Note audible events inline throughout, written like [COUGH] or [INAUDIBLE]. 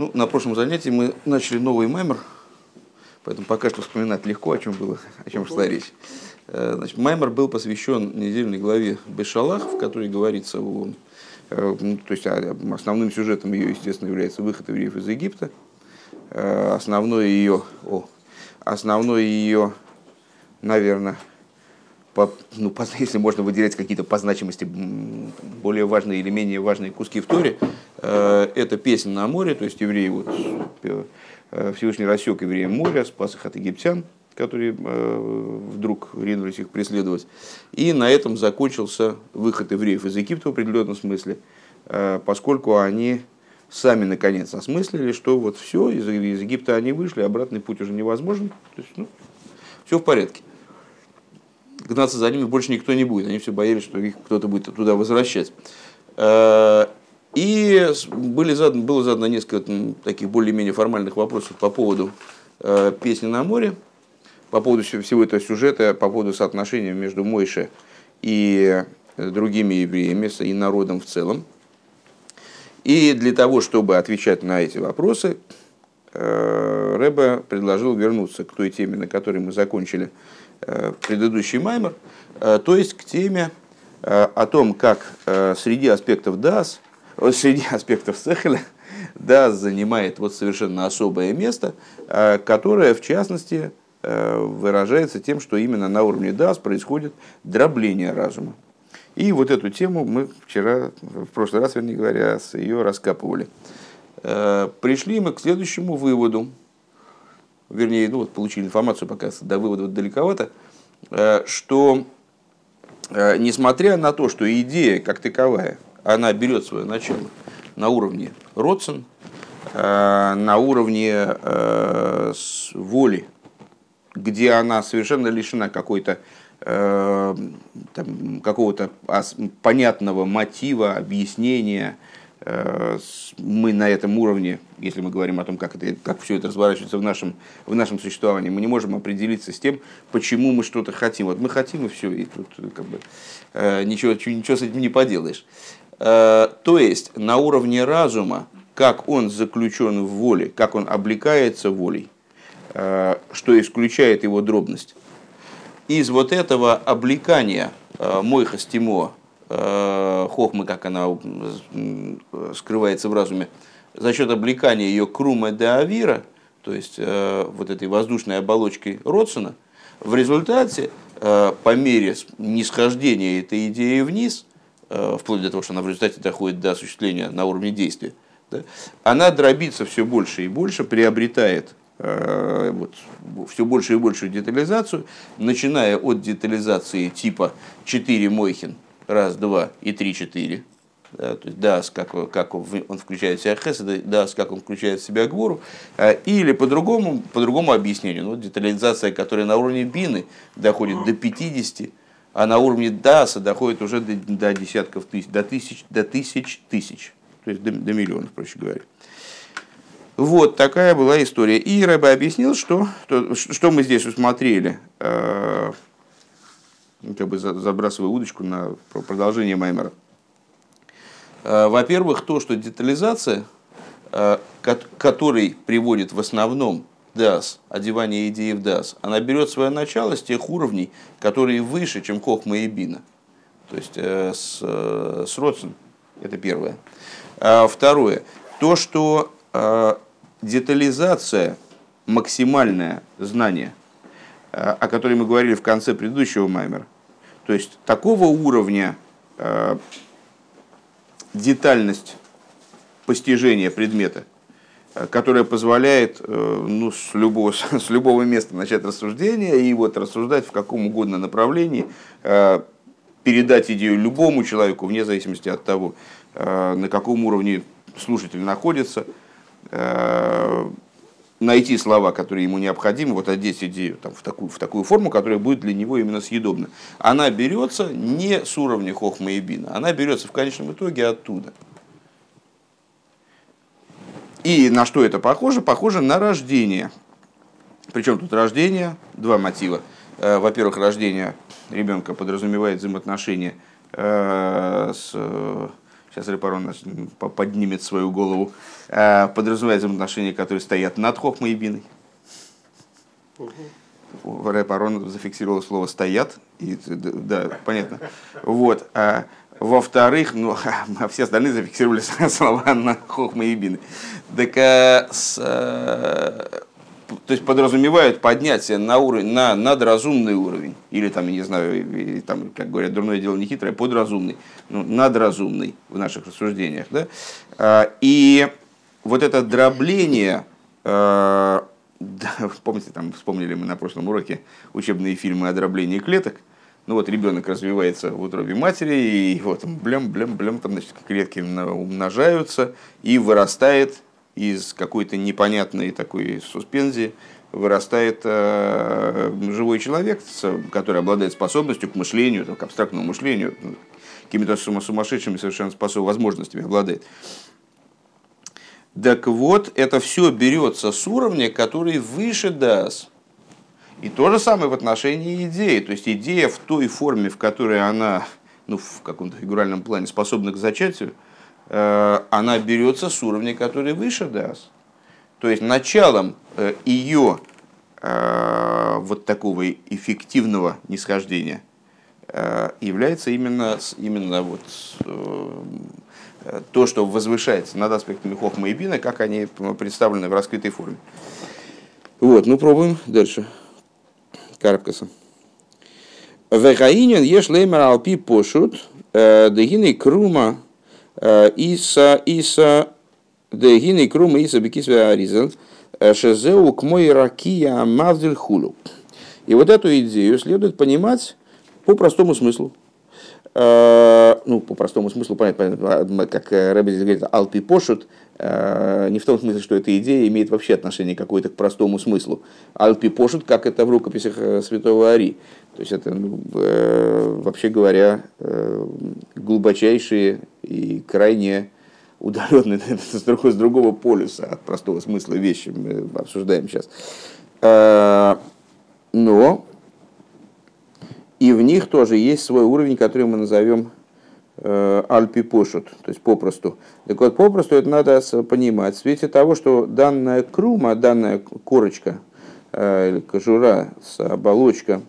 Ну, на прошлом занятии мы начали новый маймер, поэтому пока что вспоминать легко, о чем было, о чем шла речь. Э, значит, маймер был посвящен недельной главе Бешалах, в которой говорится о... э, ну, То есть основным сюжетом ее, естественно, является выход евреев из Египта. Э, Основное ее, о, основное ее, наверное, по, ну, по, [LAUGHS] если можно выделять какие-то по значимости более важные или менее важные куски в Торе, э, это песня на море, то есть евреи, вот, э, Всевышний рассек евреям море, спас их от египтян, которые э, вдруг ринулись их преследовать. И на этом закончился выход евреев из Египта в определенном смысле, э, поскольку они сами наконец осмыслили, что вот все, из, из Египта они вышли, обратный путь уже невозможен, то есть, ну, все в порядке гнаться за ними больше никто не будет. Они все боялись, что их кто-то будет туда возвращать. Э, и были заданы, было задано несколько таких более-менее формальных вопросов по поводу э, песни на море, по поводу всего этого сюжета, по поводу соотношения между Мойше и другими евреями, и народом в целом. И для того, чтобы отвечать на эти вопросы, э, Рэбе предложил вернуться к той теме, на которой мы закончили Э, предыдущий маймер, э, то есть к теме э, о том, как среди аспектов ДАС, среди [LAUGHS] аспектов Сехеля, ДАС занимает вот совершенно особое место, которое, в частности, выражается тем, что именно на уровне ДАС происходит дробление разума. И вот эту тему мы вчера, в прошлый раз, вернее говоря, с ее раскапывали. Пришли мы к следующему выводу, вернее, ну вот получили информацию, пока до вывода далековато, э, что э, несмотря на то, что идея как таковая, она берет свое начало на уровне Родсон, э, на уровне воли, где она совершенно лишена какой-то какого-то понятного мотива, объяснения, мы на этом уровне, если мы говорим о том, как, это, как все это разворачивается в нашем, в нашем существовании, мы не можем определиться с тем, почему мы что-то хотим. Вот мы хотим, и все, и тут как бы, э, ничего, ничего с этим не поделаешь. Э, то есть на уровне разума, как он заключен в воле, как он облекается волей, что исключает его дробность. Из вот этого облекания Мойха Стимо Э, хохмы, как она скрывается в разуме, за счет облекания ее крума де авира, то есть э, вот этой воздушной оболочкой Родсона, в результате, э, по мере нисхождения этой идеи вниз, вплоть до того, что она в результате доходит до осуществления на уровне действия, да, она дробится все больше и больше, приобретает вот, все больше и большую детализацию, начиная от детализации типа 4 Мойхин – раз, два и три, четыре. Да, то есть дас, как, как он включает в себя хесед, дас, как он включает в себя гвору, а, или по другому, по другому объяснению, ну, детализация, которая на уровне бины доходит до 50, а на уровне даса доходит уже до, до десятков тысяч, до тысяч, до тысяч тысяч, то есть до, до миллионов, проще говоря. Вот такая была история. И Рэбе объяснил, что, что, что мы здесь усмотрели ну, как бы забрасываю удочку на продолжение Маймера. Э, во-первых, то, что детализация, э, который приводит в основном ДАС, одевание идеи в ДАС, она берет свое начало с тех уровней, которые выше, чем Хохма и Бина. То есть э, с, с Родсен, это первое. А второе, то, что детализация, максимальное знание – о которой мы говорили в конце предыдущего маймера. То есть такого уровня э, детальность постижения предмета, э, которая позволяет э, ну, с, любого, [LAUGHS] с любого места начать рассуждение и вот рассуждать в каком угодно направлении, передать идею любому человеку, вне зависимости от того, на каком уровне слушатель находится, найти слова, которые ему необходимы, вот одеть идею там, в, такую, в такую форму, которая будет для него именно съедобна. Она берется не с уровня хохма и бина, она берется в конечном итоге оттуда. И на что это похоже? Похоже на рождение. Причем тут рождение, два мотива. Э, во-первых, рождение ребенка подразумевает взаимоотношения э, с сейчас Репарон поднимет свою голову, э, подразумевает взаимоотношения, которые стоят над Хохмой и Биной. Угу. Репарон зафиксировал слово «стоят», и, да, понятно. Вот. А, во-вторых, ну, [LAUGHS] а все остальные зафиксировали [LAUGHS] слова на Хохма и Бины. Так, а, с, а, то есть подразумевают поднятие на уровень, на надразумный уровень, или там, я не знаю, там, как говорят, дурное дело не хитрое, подразумный, ну, надразумный в наших рассуждениях. Да? А, и вот это дробление, а, [LAUGHS] помните, там вспомнили мы на прошлом уроке учебные фильмы о дроблении клеток, ну вот ребенок развивается в утробе матери, и вот блям, блям, блям, там значит, клетки умножаются, и вырастает из какой-то непонятной такой суспензии вырастает э, живой человек, который обладает способностью к мышлению, к абстрактному мышлению, ну, какими-то сумасшедшими совершенно способ, возможностями обладает. Так вот, это все берется с уровня, который выше ДАС. И то же самое в отношении идеи. То есть идея в той форме, в которой она, ну, в каком-то фигуральном плане способна к зачатию – она берется с уровня, который выше ДАС. То есть началом э, ее э, вот такого эффективного нисхождения является именно, именно вот то, что возвышается над аспектами Хохма и Бина, как они представлены в раскрытой форме. Вот, ну пробуем дальше. Карпкаса. Вегаинин еш леймер алпи пошут, дегины крума Э, Иса, Иса, Дегины Крума Иса Бекисве Аризел, э, Шезеу мой ракия Мавдиль Хулу. И вот эту идею следует понимать по простому смыслу. Э, ну, по простому смыслу, понятно, как Рэбби здесь говорит, алпи пошут, не в том смысле, что эта идея имеет вообще отношение какое-то к простому смыслу. Алпи пошут, как это в рукописях святого Ари. То есть это, ну, вообще говоря, глубочайшие и крайне удаленные [LAUGHS] с, другого, полюса от простого смысла вещи мы обсуждаем сейчас. Но и в них тоже есть свой уровень, который мы назовем э, альпи пошут, то есть попросту. Так вот, попросту это надо понимать в свете того, что данная крума, данная корочка э, или кожура, оболочка,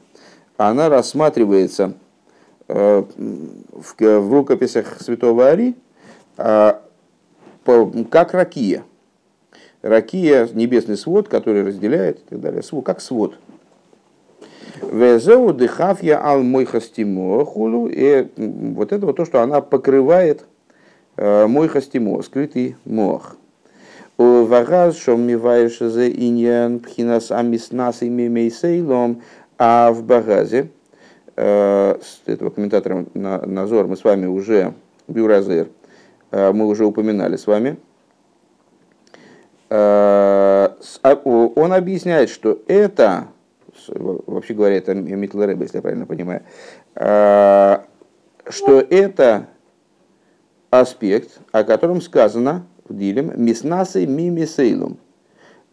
она рассматривается Э, в, рукописях святого Ари а, как ракия. Ракия – небесный свод, который разделяет и так далее. Как свод. Везеу дыхафья ал мой хулу. И вот это вот то, что она покрывает э, мой хастимо, скрытый мох. Вагаз шом миваешь зе иньян пхинас амиснас имемейсейлом. А в багазе – Э, с этого комментатора Назор мы с вами уже, Бюразер, э, мы уже упоминали с вами. А, он объясняет, что это, вообще говоря, это Митл Рэб, если я правильно понимаю, что это аспект, о котором сказано в Дилем, миснасы мимисейлум,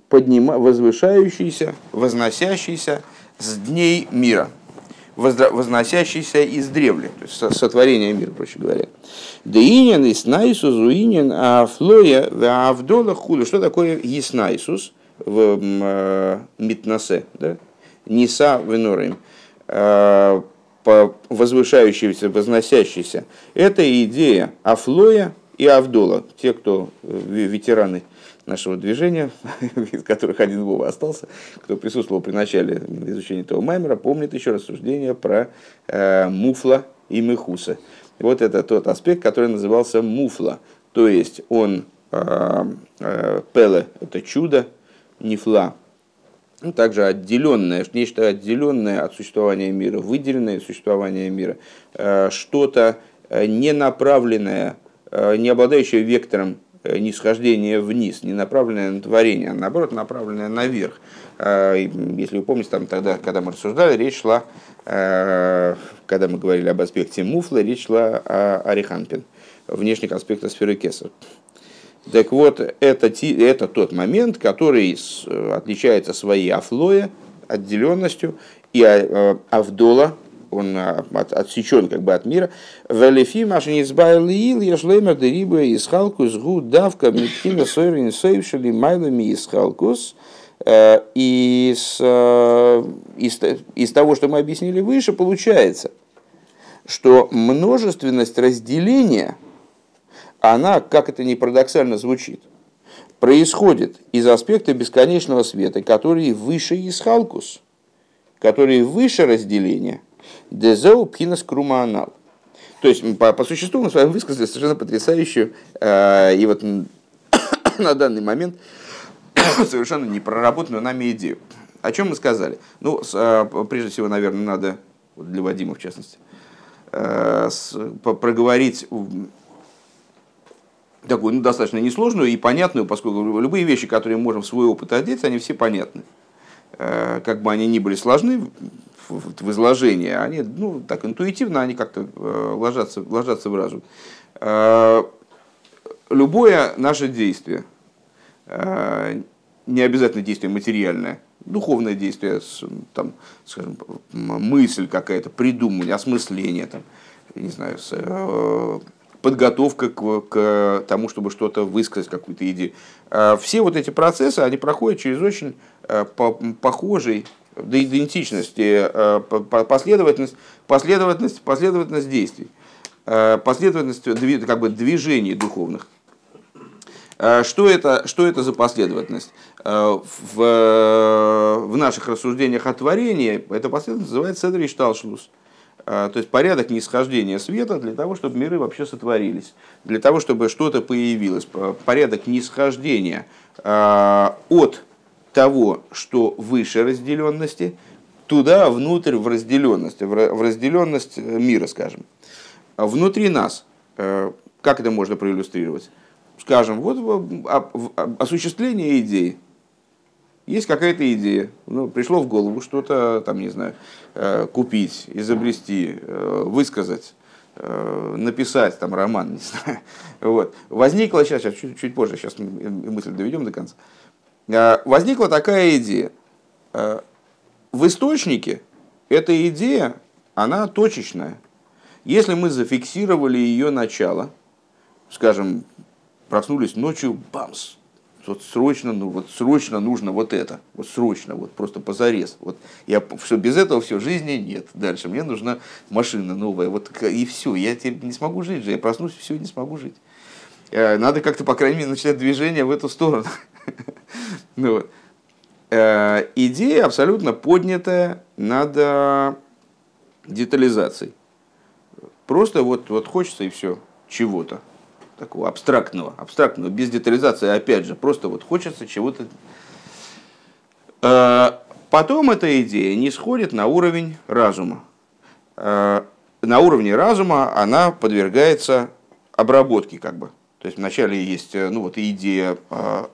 поднима, возвышающийся, возносящийся с дней мира – возносящийся из древли, то есть сотворение мира, проще говоря. Деинин и снайсус, уинин, а флоя, а вдола худу. Что такое еснайсус в э, митнасе, да? Ниса венорим, э, возвышающийся, возносящийся. Это идея Афлоя и Авдола, те, кто э, ветераны нашего движения, [LAUGHS] из которых один Вова остался, кто присутствовал при начале изучения этого маймера, помнит еще рассуждение про э, муфла и мехуса. Вот это тот аспект, который назывался муфла. То есть он э, э, пеле – это чудо, нефла ну, также отделенное, нечто отделенное от существования мира, выделенное от существования мира, э, что-то э, не направленное, э, не обладающее вектором нисхождение вниз, не направленное на творение, а наоборот направленное наверх. Если вы помните, там тогда, когда мы рассуждали, речь шла, когда мы говорили об аспекте муфла, речь шла о Ариханпин, внешних аспектах сферы Кесар. Так вот, это, это тот момент, который отличается своей афлоя, отделенностью, и а, авдола, он от, отсечен как бы от мира. Велифи машин избавил я шлемер дериба из халкус гу давка митхина сойрин сойвшили майлами из халкус. И из, из, из того, что мы объяснили выше, получается, что множественность разделения, она, как это не парадоксально звучит, происходит из аспекта бесконечного света, который выше Исхалкус, который выше разделения, дезеу пхинас крумаанал. То есть, по, по существу мы с вами высказали совершенно потрясающую, э, и вот [COUGHS] на данный момент [COUGHS] совершенно не проработанную нами идею. О чем мы сказали? Ну, с, э, прежде всего, наверное, надо, для Вадима в частности, э, с, проговорить такую ну, достаточно несложную и понятную, поскольку любые вещи, которые можем в свой опыт одеть, они все понятны. Э, как бы они ни были сложны в изложении, они ну, так интуитивно они как-то э, ложатся, ложатся в разум. Э, любое наше действие, не обязательно действие материальное, духовное действие, там, скажем, мысль какая-то, придумывание, осмысление, там, не знаю, подготовка к, к тому, чтобы что-то высказать, какую-то идею. А все вот эти процессы, они проходят через очень э, похожий до идентичности, э, последовательность, последовательность, последовательность действий, э, последовательность как бы, движений духовных. Что это, что это за последовательность? В, в наших рассуждениях о творении эта последовательность называется Седри Шталшлус. А, то есть порядок нисхождения света для того, чтобы миры вообще сотворились, для того, чтобы что-то появилось, порядок нисхождения а, от того, что выше разделенности, туда, внутрь, в разделенность, в разделенность мира, скажем. А внутри нас, э, как это можно проиллюстрировать? Скажем, вот осуществление идеи, есть какая-то идея, ну, пришло в голову что-то, там, не знаю, э, купить, изобрести, э, высказать, э, написать там роман, [LAUGHS] не знаю. Вот. Возникла, сейчас, сейчас чуть, чуть позже, сейчас мысль доведем до конца. Возникла такая идея. В источнике эта идея, она точечная. Если мы зафиксировали ее начало, скажем, проснулись ночью, бамс, вот срочно, ну вот срочно нужно вот это, вот срочно, вот просто позарез. Вот я все без этого все жизни нет. Дальше мне нужна машина новая, вот и все. Я теперь не смогу жить же, я проснусь, все не смогу жить. Э, надо как-то, по крайней мере, начать движение в эту сторону. [LAUGHS] ну, вот. Э, идея абсолютно поднятая над детализацией. Просто вот, вот хочется и все чего-то такого абстрактного, абстрактного, без детализации, опять же, просто вот хочется чего-то. Э, потом эта идея не сходит на уровень разума. Э, на уровне разума она подвергается обработке, как бы. То есть вначале есть, э, ну вот идея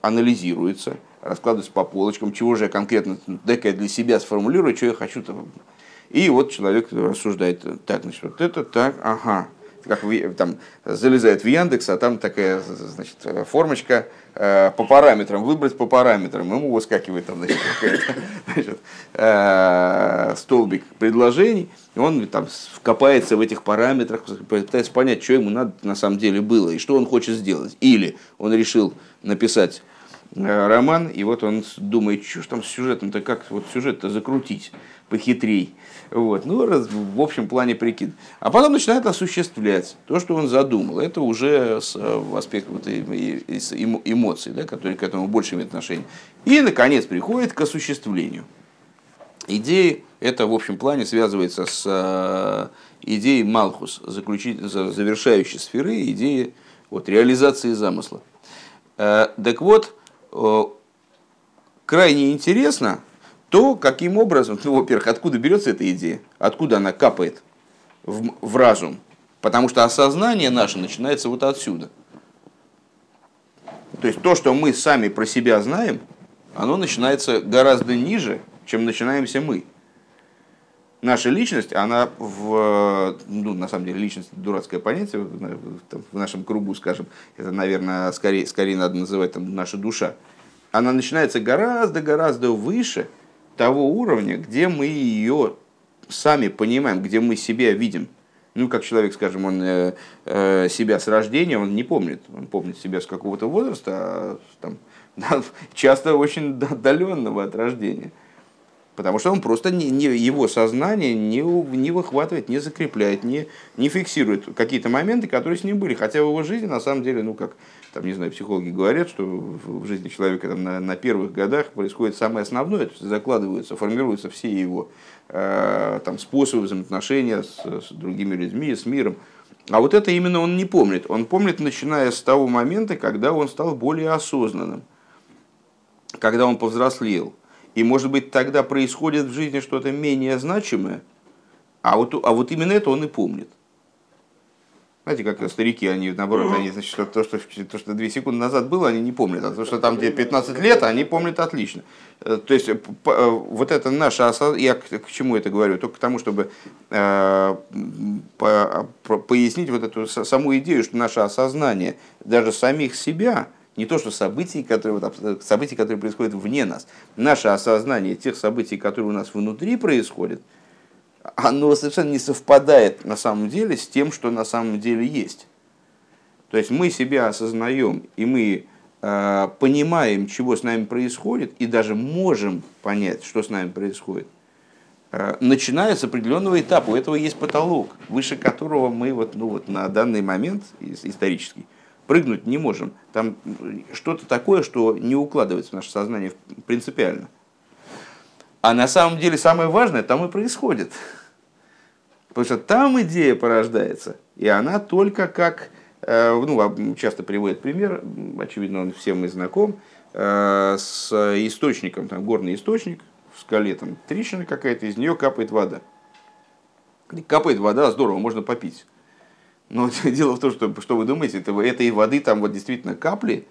анализируется, раскладывается по полочкам, чего же я конкретно, дай-ка я для себя сформулирую, что я хочу. -то. И вот человек рассуждает, так, значит, вот это так, ага, как там залезает в Яндекс, а там такая значит, формочка э, по параметрам, выбрать по параметрам, ему выскакивает там значит, [LAUGHS] значит, э, столбик предложений, и он там копается в этих параметрах, пытается понять, что ему надо на самом деле было и что он хочет сделать. Или он решил написать э, роман, и вот он думает, что там с сюжетом-то, как вот сюжет-то закрутить похитрей. Вот. Ну, раз, в общем плане прикид. А потом начинает осуществлять то, что он задумал. Это уже с, э, аспект вот, эмоций, да, которые к этому больше имеют отношение. И, наконец, приходит к осуществлению. Идеи, это в общем плане связывается с э, идеей Малхус, завершающей сферы, идеи вот, реализации замысла. Э, так вот, крайне интересно, то каким образом, ну, во-первых, откуда берется эта идея, откуда она капает в, в разум, потому что осознание наше начинается вот отсюда. То есть то, что мы сами про себя знаем, оно начинается гораздо ниже, чем начинаемся мы. Наша личность, она в, ну, на самом деле, личность дурацкое понятие в нашем кругу, скажем, это, наверное, скорее, скорее надо называть там, наша душа. Она начинается гораздо-гораздо выше, того уровня, где мы ее сами понимаем, где мы себя видим, ну, как человек, скажем, он э, э, себя с рождения, он не помнит. Он помнит себя с какого-то возраста, а, там, [LAUGHS] часто очень отдаленного от рождения. Потому что он просто не, не, его сознание не, не выхватывает, не закрепляет, не, не фиксирует какие-то моменты, которые с ним были. Хотя в его жизни, на самом деле, ну как, там, не знаю, психологи говорят, что в жизни человека там, на, на первых годах происходит самое основное, то есть закладываются, формируются все его э, там, способы взаимоотношения с, с другими людьми, с миром. А вот это именно он не помнит. Он помнит, начиная с того момента, когда он стал более осознанным, когда он повзрослел – и может быть тогда происходит в жизни что-то менее значимое, а вот, а вот именно это он и помнит. Знаете, как старики, они наоборот, они, значит, то, что, то, что две секунды назад было, они не помнят. А то, что там где 15 лет, они помнят отлично. Э, то есть, э, вот это наше осознание, я к, чему это говорю? Только к тому, чтобы э, по, пояснить вот эту саму идею, что наше осознание даже самих себя – не то, что события, которые, вот, события, которые происходят вне нас. Наше осознание тех событий, которые у нас внутри происходят, оно совершенно не совпадает на самом деле с тем, что на самом деле есть. То есть мы себя осознаем, и мы э, понимаем, чего с нами происходит, и даже можем понять, что с нами происходит, э, начиная с определенного этапа. У этого есть потолок, выше которого мы вот, ну, вот на данный момент исторический прыгнуть не можем. Там что-то такое, что не укладывается в наше сознание принципиально. А на самом деле самое важное там и происходит. Потому что там идея порождается, и она только как, э, ну, часто приводит пример, очевидно, он всем и знаком, э, с источником, там горный источник, в скале там трещина какая-то, из нее капает вода. Капает вода, здорово, можно попить. Но [LAUGHS] дело в том, что, что вы думаете, это, этой воды там вот действительно капли,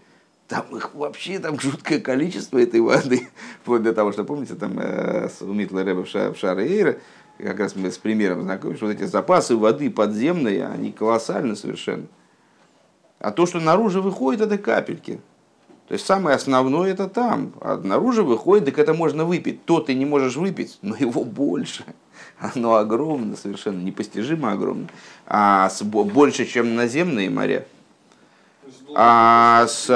там их вообще там жуткое количество этой воды. [LAUGHS] Вплоть до того, что, помните, там э, у Митла Рэба в, Ша, в Шаре как раз мы с примером знакомы, что вот эти запасы воды подземные, они колоссальны совершенно. А то, что наружу выходит, это капельки. То есть самое основное это там. А наружу выходит, так это можно выпить. То ты не можешь выпить, но его больше оно огромно, совершенно непостижимо огромно, а больше, чем наземные моря. А, с,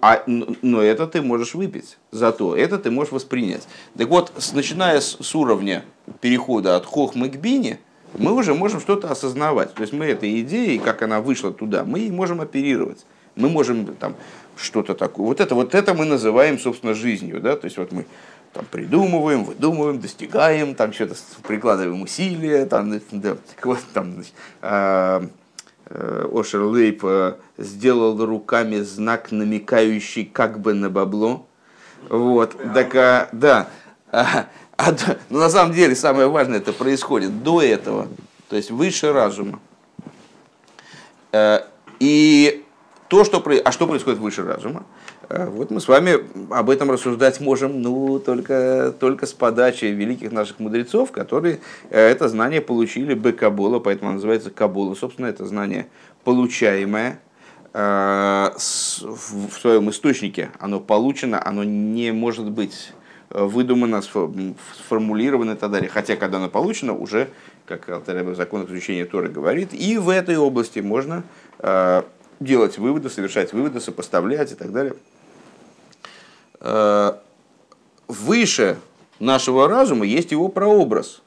а, но это ты можешь выпить, зато это ты можешь воспринять. Так вот, с, начиная с, с уровня перехода от хохмы к бине, мы уже можем что-то осознавать. То есть мы этой идеей, как она вышла туда, мы можем оперировать. Мы можем там что-то такое. Вот это, вот это мы называем, собственно, жизнью. Да? То есть вот мы там придумываем, выдумываем, достигаем, там что-то прикладываем усилия, там, да, вот, там, значит, э, Ошер Лейп э, сделал руками знак, намекающий как бы на бабло. Вот, так, а, да. А, а, но на самом деле самое важное это происходит до этого, то есть выше разума. Э, и то, что, а что происходит выше разума? Э, вот мы с вами об этом рассуждать можем ну, только, только с подачи великих наших мудрецов, которые э, это знание получили бы Кабула, поэтому оно называется Кабула. Собственно, это знание получаемое э, в своем источнике. Оно получено, оно не может быть выдумано, сформулировано и так далее. Хотя, когда оно получено, уже, как Алтареба в законах изучения Торы говорит, и в этой области можно делать выводы, совершать выводы, сопоставлять и так далее. Э, выше нашего разума есть его прообраз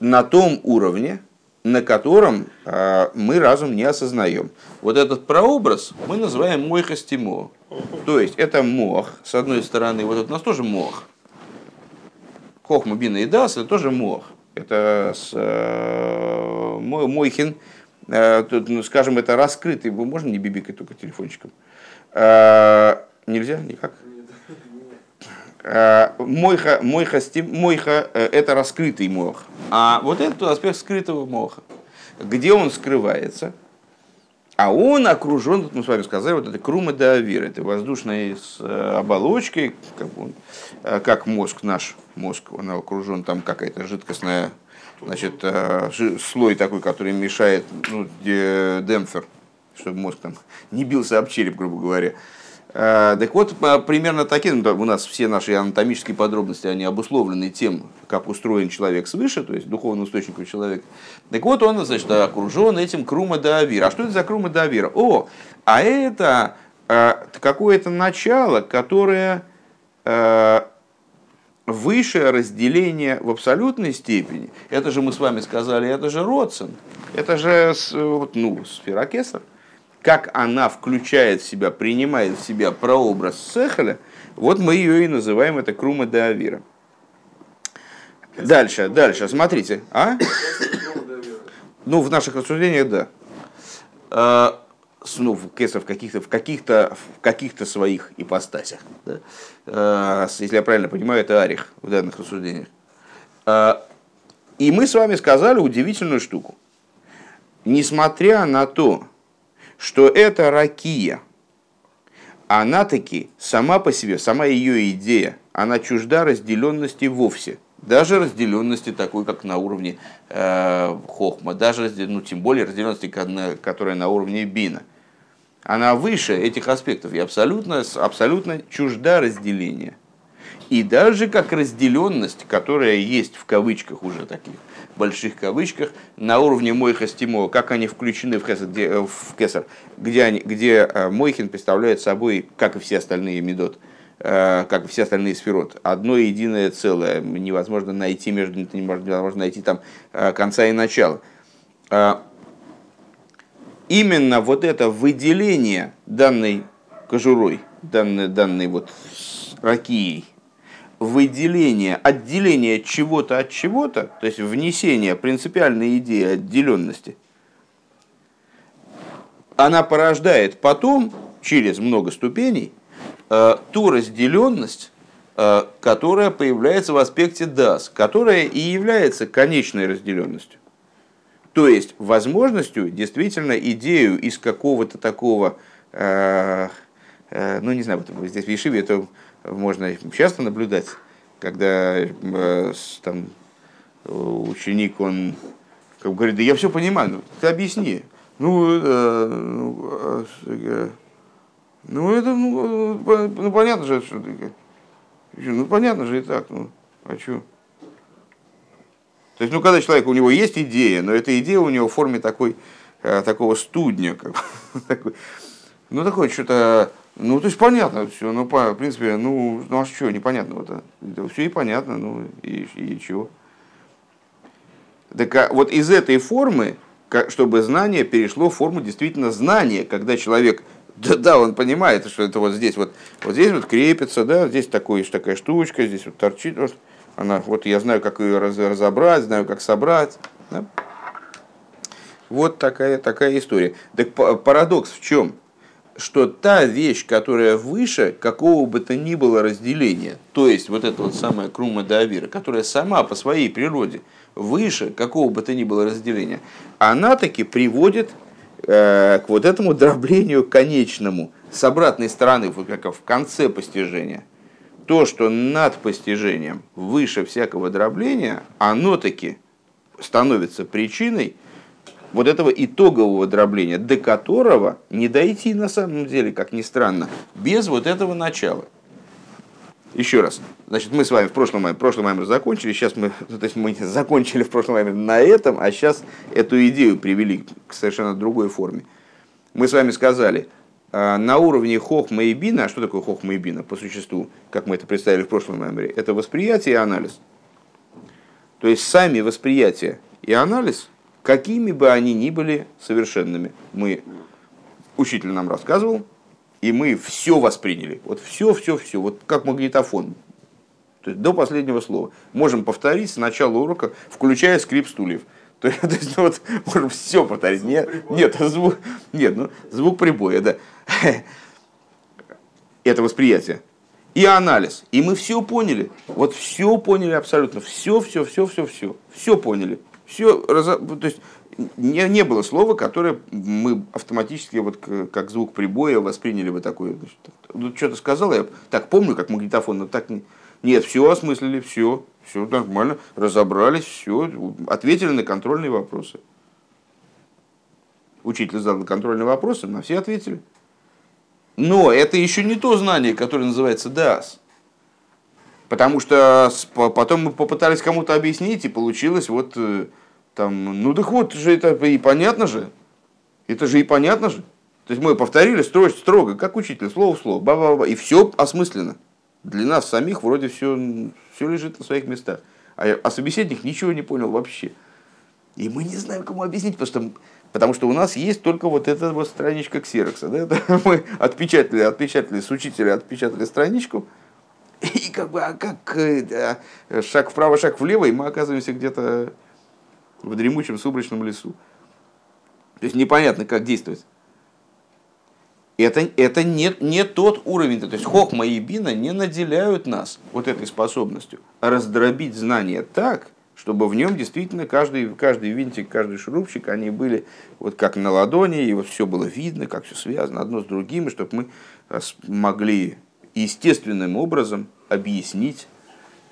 на том уровне, на котором э, мы разум не осознаем. Вот этот прообраз мы называем мойхастимо. То есть это мох, с одной стороны, вот это у нас тоже мох. Хохма, бина и дас, это тоже мох. Это с, э, мойхин, э, тут, ну, скажем, это раскрытый, можно не бибикать только телефончиком. Э, нельзя никак? Э, мойха, мойха, мойха э, – это раскрытый мох. А вот этот аспект скрытого моха. Где он скрывается? А он окружен, мы с вами сказали, вот это крума давир, это воздушной с э, оболочкой, как, он, как мозг наш, мозг, он окружен там какая-то жидкостная, значит, слой такой, который мешает, ну, демпфер, чтобы мозг там не бился об череп, грубо говоря. Э, так вот, примерно такие, ну, у нас все наши анатомические подробности, они обусловлены тем, как устроен человек свыше, то есть духовным источником человека. Так вот, он, значит, окружен этим крума давира. А что это за крума давира? О, а это э, какое-то начало, которое э, высшее разделение в абсолютной степени. Это же мы с вами сказали, это же Родсон, это же ну, сфера Кесар как она включает в себя, принимает в себя прообраз Сехаля, вот мы ее и называем это Крума де Авира. Дальше, дальше, смотрите. А? Ну, в наших рассуждениях, да. А, ну, в Кесар в каких-то в каких-то в каких-то своих ипостасях. Да? А, если я правильно понимаю, это Арих в данных рассуждениях. А, и мы с вами сказали удивительную штуку. Несмотря на то, что эта ракия, она таки сама по себе, сама ее идея, она чужда разделенности вовсе. Даже разделенности такой, как на уровне э, хохма, даже ну, тем более разделенности, которая на уровне бина. Она выше этих аспектов и абсолютно, абсолютно чужда разделения. И даже как разделенность, которая есть в кавычках уже таких, больших кавычках, на уровне Мойха Стимо, как они включены в, Хесед, где, э, в Кесар, где, они, где э, Мойхин представляет собой, как и все остальные Медот, э, как и все остальные сферот, одно единое целое. Невозможно найти между невозможно найти там конца и начала. Именно вот это выделение данной кожурой, данной, данной вот ракией, выделение, отделение чего-то от чего-то, то есть внесение принципиальной идеи отделенности, она порождает потом, через много ступеней, э, ту разделенность, э, которая появляется в аспекте дас, которая и является конечной разделенностью. То есть возможностью действительно идею из какого-то такого, э, ну не знаю, вот здесь в Ешиве это можно часто наблюдать, когда э, там, ученик, он как говорит, да я все понимаю, ну, ты объясни. Ну, э, ну, э, ну, это, ну, ну, понятно же, что ну, понятно же и так, ну, а что? То есть, ну, когда человек, у него есть идея, но эта идея у него в форме такой, такого студня, как, [LAUGHS] такой, ну, такое что-то ну, то есть понятно все, ну, по, в принципе, ну, ну а что, непонятного-то? Это все и понятно, ну, и, и чего. Так а вот из этой формы, чтобы знание перешло в форму действительно знания, когда человек, да, да, он понимает, что это вот здесь вот, вот здесь вот крепится, да, здесь такой, такая штучка, здесь вот торчит, вот, она, вот я знаю, как ее разобрать, знаю, как собрать. Да? Вот такая, такая история. Так парадокс в чем? Что та вещь, которая выше какого бы то ни было разделения, то есть вот эта вот самая крума давира, которая сама по своей природе выше какого бы то ни было разделения, она таки приводит э, к вот этому дроблению конечному с обратной стороны, как в конце постижения. То, что над постижением выше всякого дробления, оно таки становится причиной вот этого итогового дробления, до которого не дойти на самом деле, как ни странно, без вот этого начала. Еще раз. Значит, мы с вами в прошлом маме, прошлом маме закончили, сейчас мы, [LAUGHS] то есть мы закончили в прошлом маме на этом, а сейчас эту идею привели к совершенно другой форме. Мы с вами сказали, а, на уровне хохма и бина, а что такое хохма и бина по существу, как мы это представили в прошлом меморе, это восприятие и анализ. То есть сами восприятие и анализ какими бы они ни были совершенными. Мы, учитель нам рассказывал, и мы все восприняли. Вот все, все, все, вот как магнитофон. То есть до последнего слова. Можем повторить с начала урока, включая скрип стульев. То [LAUGHS] есть, то есть ну, вот, можем все повторить. Нет, нет, звук, нет, ну, звук прибоя, да. [LAUGHS] Это восприятие. И анализ. И мы все поняли. Вот все поняли абсолютно. Все, все, все, все, все. Все поняли. Все, то есть не, не было слова, которое мы автоматически, вот как звук прибоя, восприняли бы такое. Значит, ну, что-то сказал, я так помню, как магнитофон, но так не. Нет, все осмыслили, все, все нормально, разобрались, все, ответили на контрольные вопросы. Учитель задал контрольные вопросы, на все ответили. Но это еще не то знание, которое называется дас. Потому что потом мы попытались кому-то объяснить, и получилось вот э, там, ну так вот же это и понятно же. Это же и понятно же. То есть мы повторили строго, строго как учитель, слово в слово, ба -ба -ба, и все осмысленно. Для нас самих вроде все, все лежит на своих местах. А, а собеседник ничего не понял вообще. И мы не знаем, кому объяснить, потому что, потому что у нас есть только вот эта вот страничка ксерокса. Да? [LAUGHS] Мы отпечатали, отпечатали с учителя, отпечатали страничку, и как бы, а как э, шаг вправо, шаг влево, и мы оказываемся где-то в дремучем сумрачном лесу. То есть непонятно, как действовать. Это, это не, не тот уровень, то есть хохма и бина не наделяют нас вот этой способностью раздробить знания так, чтобы в нем действительно каждый, каждый винтик, каждый шурупчик, они были вот как на ладони, и вот все было видно, как все связано одно с другим, и чтобы мы э, могли естественным образом объяснить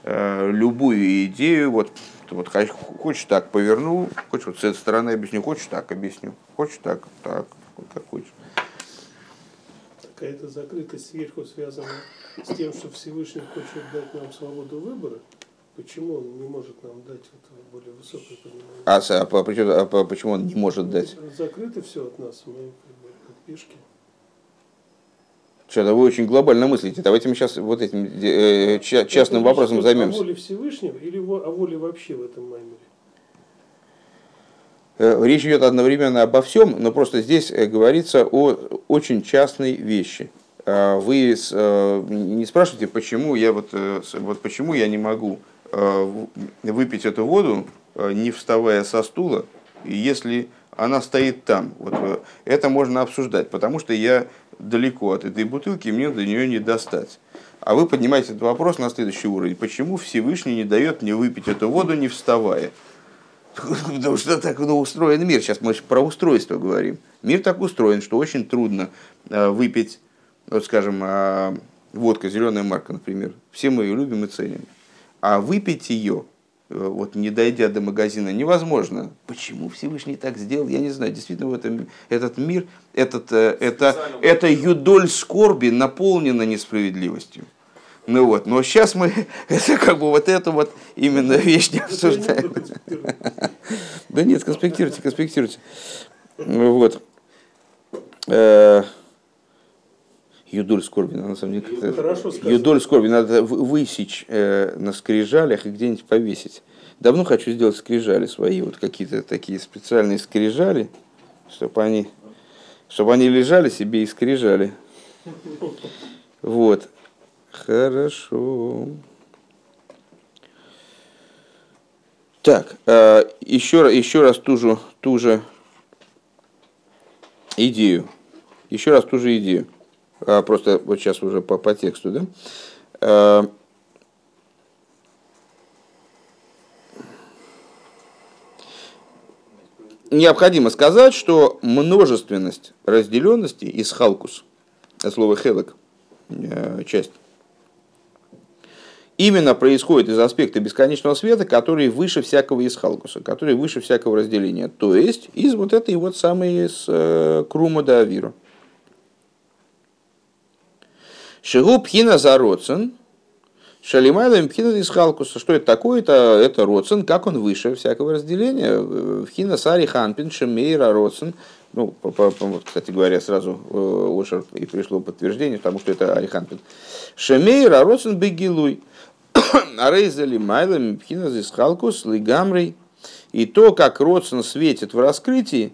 э, любую идею, вот, вот хочешь так поверну, хочешь вот с этой стороны объясню, хочешь так объясню, хочешь так, так, как хочешь. Какая-то закрытость сверху связана с тем, что Всевышний хочет дать нам свободу выбора. Почему он не может нам дать это более высокое понимание? А, а, а, а почему он не может дать? Закрыто все от нас, мы как бы как пешки. Что-то вы очень глобально мыслите. Давайте мы сейчас вот этим э, частным Это вопросом займемся. О воле Всевышнего или о воле вообще в этом маймере? Э, речь идет одновременно обо всем, но просто здесь э, говорится о очень частной вещи. А вы э, не спрашивайте, почему я вот, вот почему я не могу выпить эту воду, не вставая со стула, если она стоит там. Вот это можно обсуждать, потому что я далеко от этой бутылки, мне до нее не достать. А вы поднимаете этот вопрос на следующий уровень. Почему Всевышний не дает мне выпить эту воду, не вставая? [LAUGHS] Потому что так ну, устроен мир. Сейчас мы про устройство говорим. Мир так устроен, что очень трудно э, выпить, вот скажем, а, водка, зеленая марка, например. Все мы ее любим и ценим. А выпить ее Э, вот не дойдя до магазина, невозможно. Почему Всевышний так сделал, я не знаю. Действительно, в этом, этот мир, этот, э, это, это юдоль скорби наполнена несправедливостью. Ну вот, но сейчас мы [LAUGHS] это как бы вот эту вот именно вещь не обсуждаем. Да нет, конспектируйте, конспектируйте. Вот. Юдоль скорби, на самом деле, как Юдоль скорби надо высечь э, на скрижалях и где-нибудь повесить. Давно хочу сделать скрижали свои, вот какие-то такие специальные скрижали, чтобы они, чтобы они лежали себе и скрижали. Вот. Хорошо. Так, э, еще, еще раз ту же, ту же идею. Еще раз ту же идею. А, просто вот сейчас уже по, по тексту, да? А, необходимо сказать, что множественность разделенности из халкус, слово хелек, э, часть, именно происходит из аспекта бесконечного света, который выше всякого из халкуса, который выше всякого разделения, то есть из вот этой вот самой с э, крума до авира. Шигу пхина за роцен, Шалимайла пхина халкуса. Что это такое? Это, это роцен, как он выше всякого разделения. Пхина сари ханпин шемейра роцен. Ну, по, по, кстати говоря, сразу э, Ошер и пришло подтверждение, потому что это Ариханпин. Шемейра роцен бегилуй. [COUGHS] Арейзали майлами пхина из халкус лигамрей. И то, как Родсон светит в раскрытии,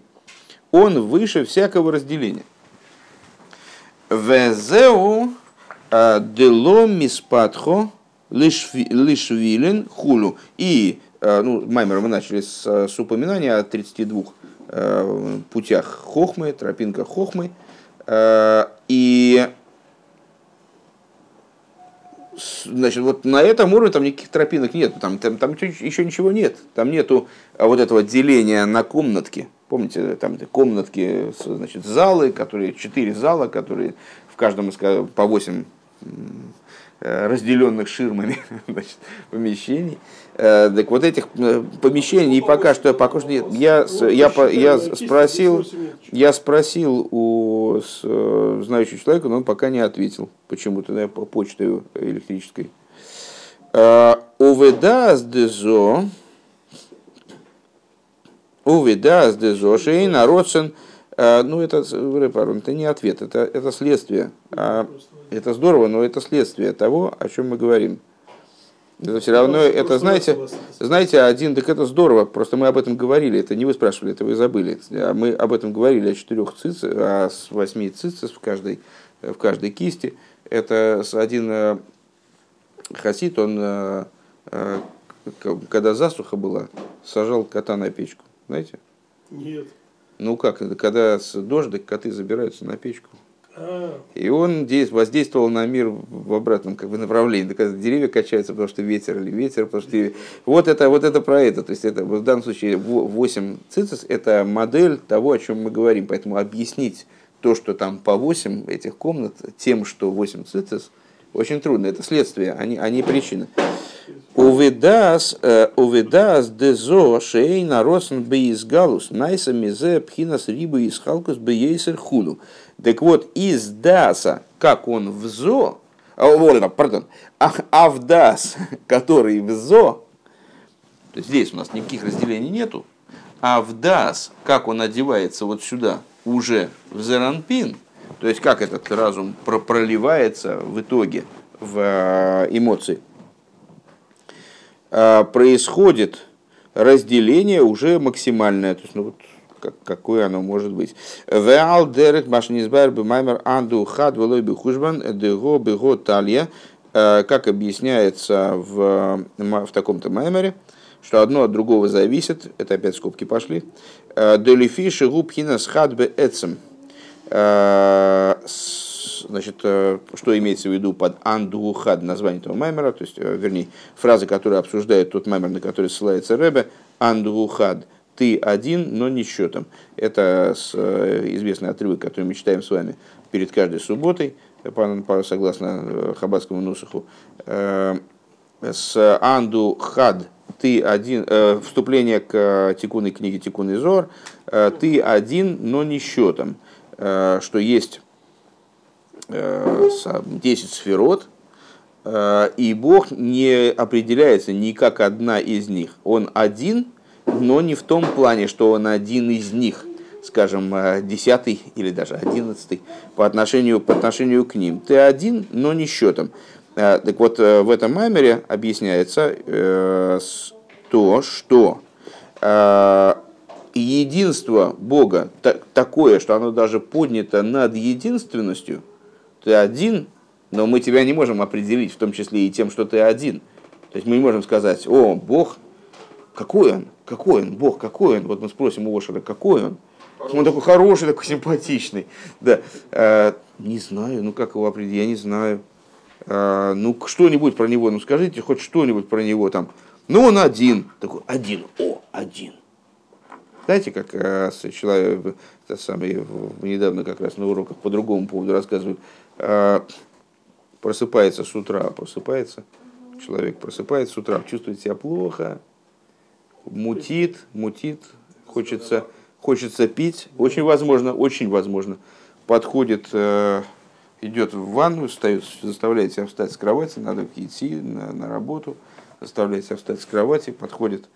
он выше всякого разделения. Везеу Э, Делом миспатхо лишвилен хулу. И, э, ну, Маймер мы начали с, с упоминания о 32 э, путях хохмы, тропинках хохмы. И значит, вот на этом уровне там никаких тропинок нет, там, там, там еще ничего нет, там нету вот этого деления на комнатки. Помните, там комнатки, значит, залы, которые, четыре зала, которые в каждом из по восемь э, разделенных ширмами [LAUGHS] значит, помещений. Э, так вот этих помещений пока что, пока что нет. Я, я, я, спросил, я спросил у знающего человека, но он пока не ответил почему-то, да, по почте электрической. Уведас дезо, уведас дезо, шейна родсен, ну это, это не ответ, это, это следствие. А, это здорово, но это следствие того, о чем мы говорим. Это все равно, это, знаете, знаете, один, так это здорово, просто мы об этом говорили, это не вы спрашивали, это вы забыли. А мы об этом говорили о четырех цицах, о восьми цицах в каждой, в каждой кисти. Это один э, хасид, он, э, э, когда засуха была, сажал кота на печку, знаете? Нет. Ну как, когда с дождик коты забираются на печку. И он воздействовал на мир в обратном как бы, направлении. Когда деревья качаются, потому что ветер или ветер, потому что... Вот это, вот это про это. То есть это в данном случае 8 цицис – это модель того, о чем мы говорим. Поэтому объяснить то, что там по 8 этих комнат, тем, что 8 цицис, очень трудно. Это следствие, они, они причины. Увидас, э, увидас дезо шейна росн бейс галус найса мизе пхинас рибы из халкус бейсер худу. Так вот, из даса, как он в зо, а, пардон, а, а в дас, [LAUGHS] который в зо, то есть здесь у нас никаких разделений нету, а в дас, как он одевается вот сюда, уже в зеранпин, то есть как этот разум проливается в итоге в э, эмоции, э, происходит разделение уже максимальное. То есть, ну, вот, как, какое оно может быть. Веал дерет машнизбайр бимаймер анду велой бихужбан дего бего талья, э, как объясняется в, в таком-то маймере, что одно от другого зависит, это опять скобки пошли, делифи шигу пхина схад бе эцем, значит, что имеется в виду под андухад, название этого маймера, то есть, вернее, фраза, которая обсуждает тот маймер, на который ссылается Ребе, андухад – ты один, но не счетом. Это э, известный отрывок, который мы читаем с вами перед каждой субботой, согласно э, Хабадскому нусаху. Э, с Анду Хад ты один, вступление к тикунной книге Тикунный Зор, ты один, но не счетом, что есть 10 сферот, и Бог не определяется ни как одна из них. Он один, но не в том плане, что он один из них, скажем, э, десятый или даже одиннадцатый по отношению, по отношению к ним. Ты один, но не счетом. Э, так вот, э, в этом маймере объясняется то, что единство Бога такое, что оно даже поднято над единственностью, ты один, но мы тебя не можем определить, в том числе и тем, что ты один. То есть мы не можем сказать, о, Бог, какой он? Какой он? Бог, какой он? Вот мы спросим у Ошера, какой он? Он такой хороший, такой симпатичный. Да. А, не знаю, ну как его определить, я не знаю. А, ну что-нибудь про него, ну скажите хоть что-нибудь про него там. Ну он один, такой один, о, один. Знаете, как а, человек, это самый, недавно как раз на уроках по другому поводу рассказывают, а, просыпается с утра, просыпается, человек просыпается с утра, чувствует себя плохо, мутит, мутит, хочется, хочется пить, очень возможно, очень возможно, подходит, э, идет в ванну, встает, заставляет себя встать с кровати, надо идти на, на работу, заставляет себя встать с кровати, подходит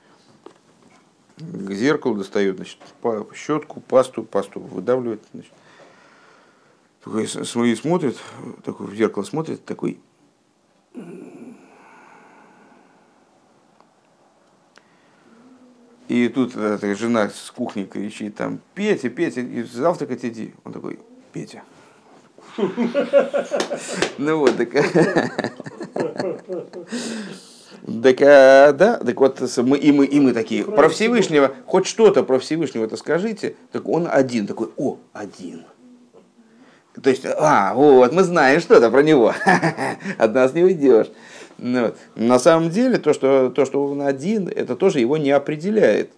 к зеркалу, достает значит, щетку, пасту, пасту выдавливает, значит, такой смотрит, такой в зеркало смотрит, такой И тут эта жена с кухни кричит там, Петя, Петя, и завтракать иди. Он такой, Петя. Ну вот, так... Так, да, так вот, мы, и, мы, и мы такие, про Всевышнего, хоть что-то про Всевышнего-то скажите, так он один, такой, о, один. То есть, а, вот, мы знаем что-то про него, [LAUGHS] от нас не уйдешь. Ну, на самом деле, то что, то, что он один, это тоже его не определяет.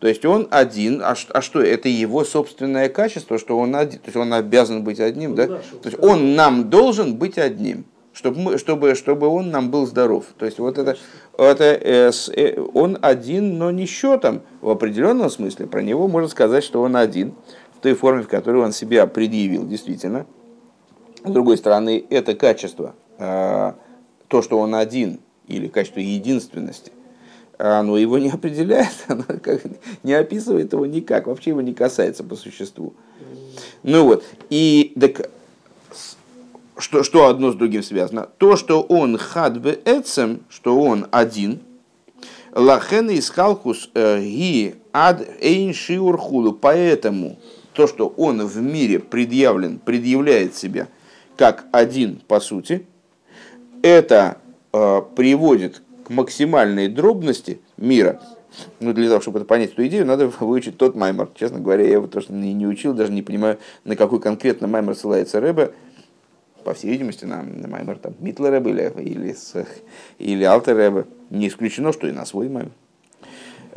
То есть он один, а, а что, это его собственное качество, что он один, то есть он обязан быть одним, да? да то есть он нам должен быть одним. чтобы, мы, чтобы, чтобы он нам был здоров. То есть вот это, это э, э, он один, но не счетом в определенном смысле. Про него можно сказать, что он один в той форме, в которой он себя предъявил, действительно. С другой стороны, это качество, э, то, что он один, или качество единственности, оно его не определяет, [LAUGHS] оно как, не описывает его никак, вообще его не касается по существу. Ну вот, и так, что, что одно с другим связано? То, что он хадбе эцем, что он один, лахен из халкус э, ги ад эйн шиур худу. Поэтому то, что он в мире предъявлен, предъявляет себя как один по сути, это э, приводит к максимальной дробности мира. Ну, для того, чтобы это понять эту идею, надо [LAUGHS] выучить тот маймер. Честно говоря, я его тоже не, не учил, даже не понимаю, на какой конкретно маймер ссылается Рэбе по всей видимости, на, на Маймер там Митлера были или, с, или Алтереба. Не исключено, что и на свой Маймер.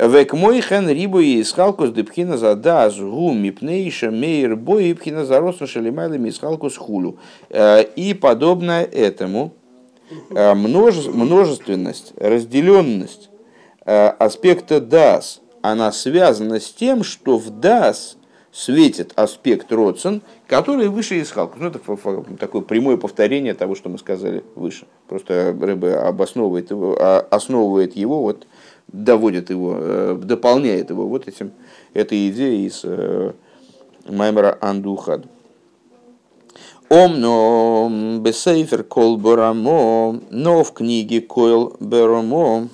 Век мой хен рибу и исхалкус депхина за даз гу мипнейша мейр бой пхина за росну шалимайлами исхалкус хулю. Э, и подобное этому э, множе, множественность, разделенность э, аспекта дас, она связана с тем, что в дас светит аспект Родсен, который выше Исхалк. Ну, это такое прямое повторение того, что мы сказали выше. Просто Рэбе обосновывает его, а, основывает его, вот, доводит его, э, дополняет его вот этим, этой идеей из э, Маймера Андухад. Омно бесейфер кол барамо, но в книге койл берамо,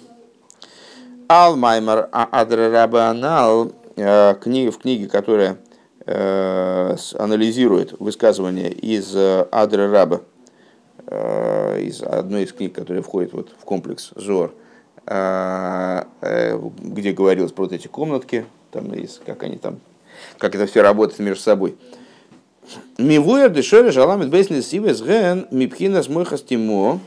ал маймер адрарабанал, э, в книге, которая Э, анализирует высказывание из э, Адры Раба, э, из одной из книг, которая входит вот в комплекс Зор, где говорилось про вот эти комнатки, там, как они там, как это все работает между собой. Мивуэр дешере жаламит бейснес сивес ген мипхинас мойхастимо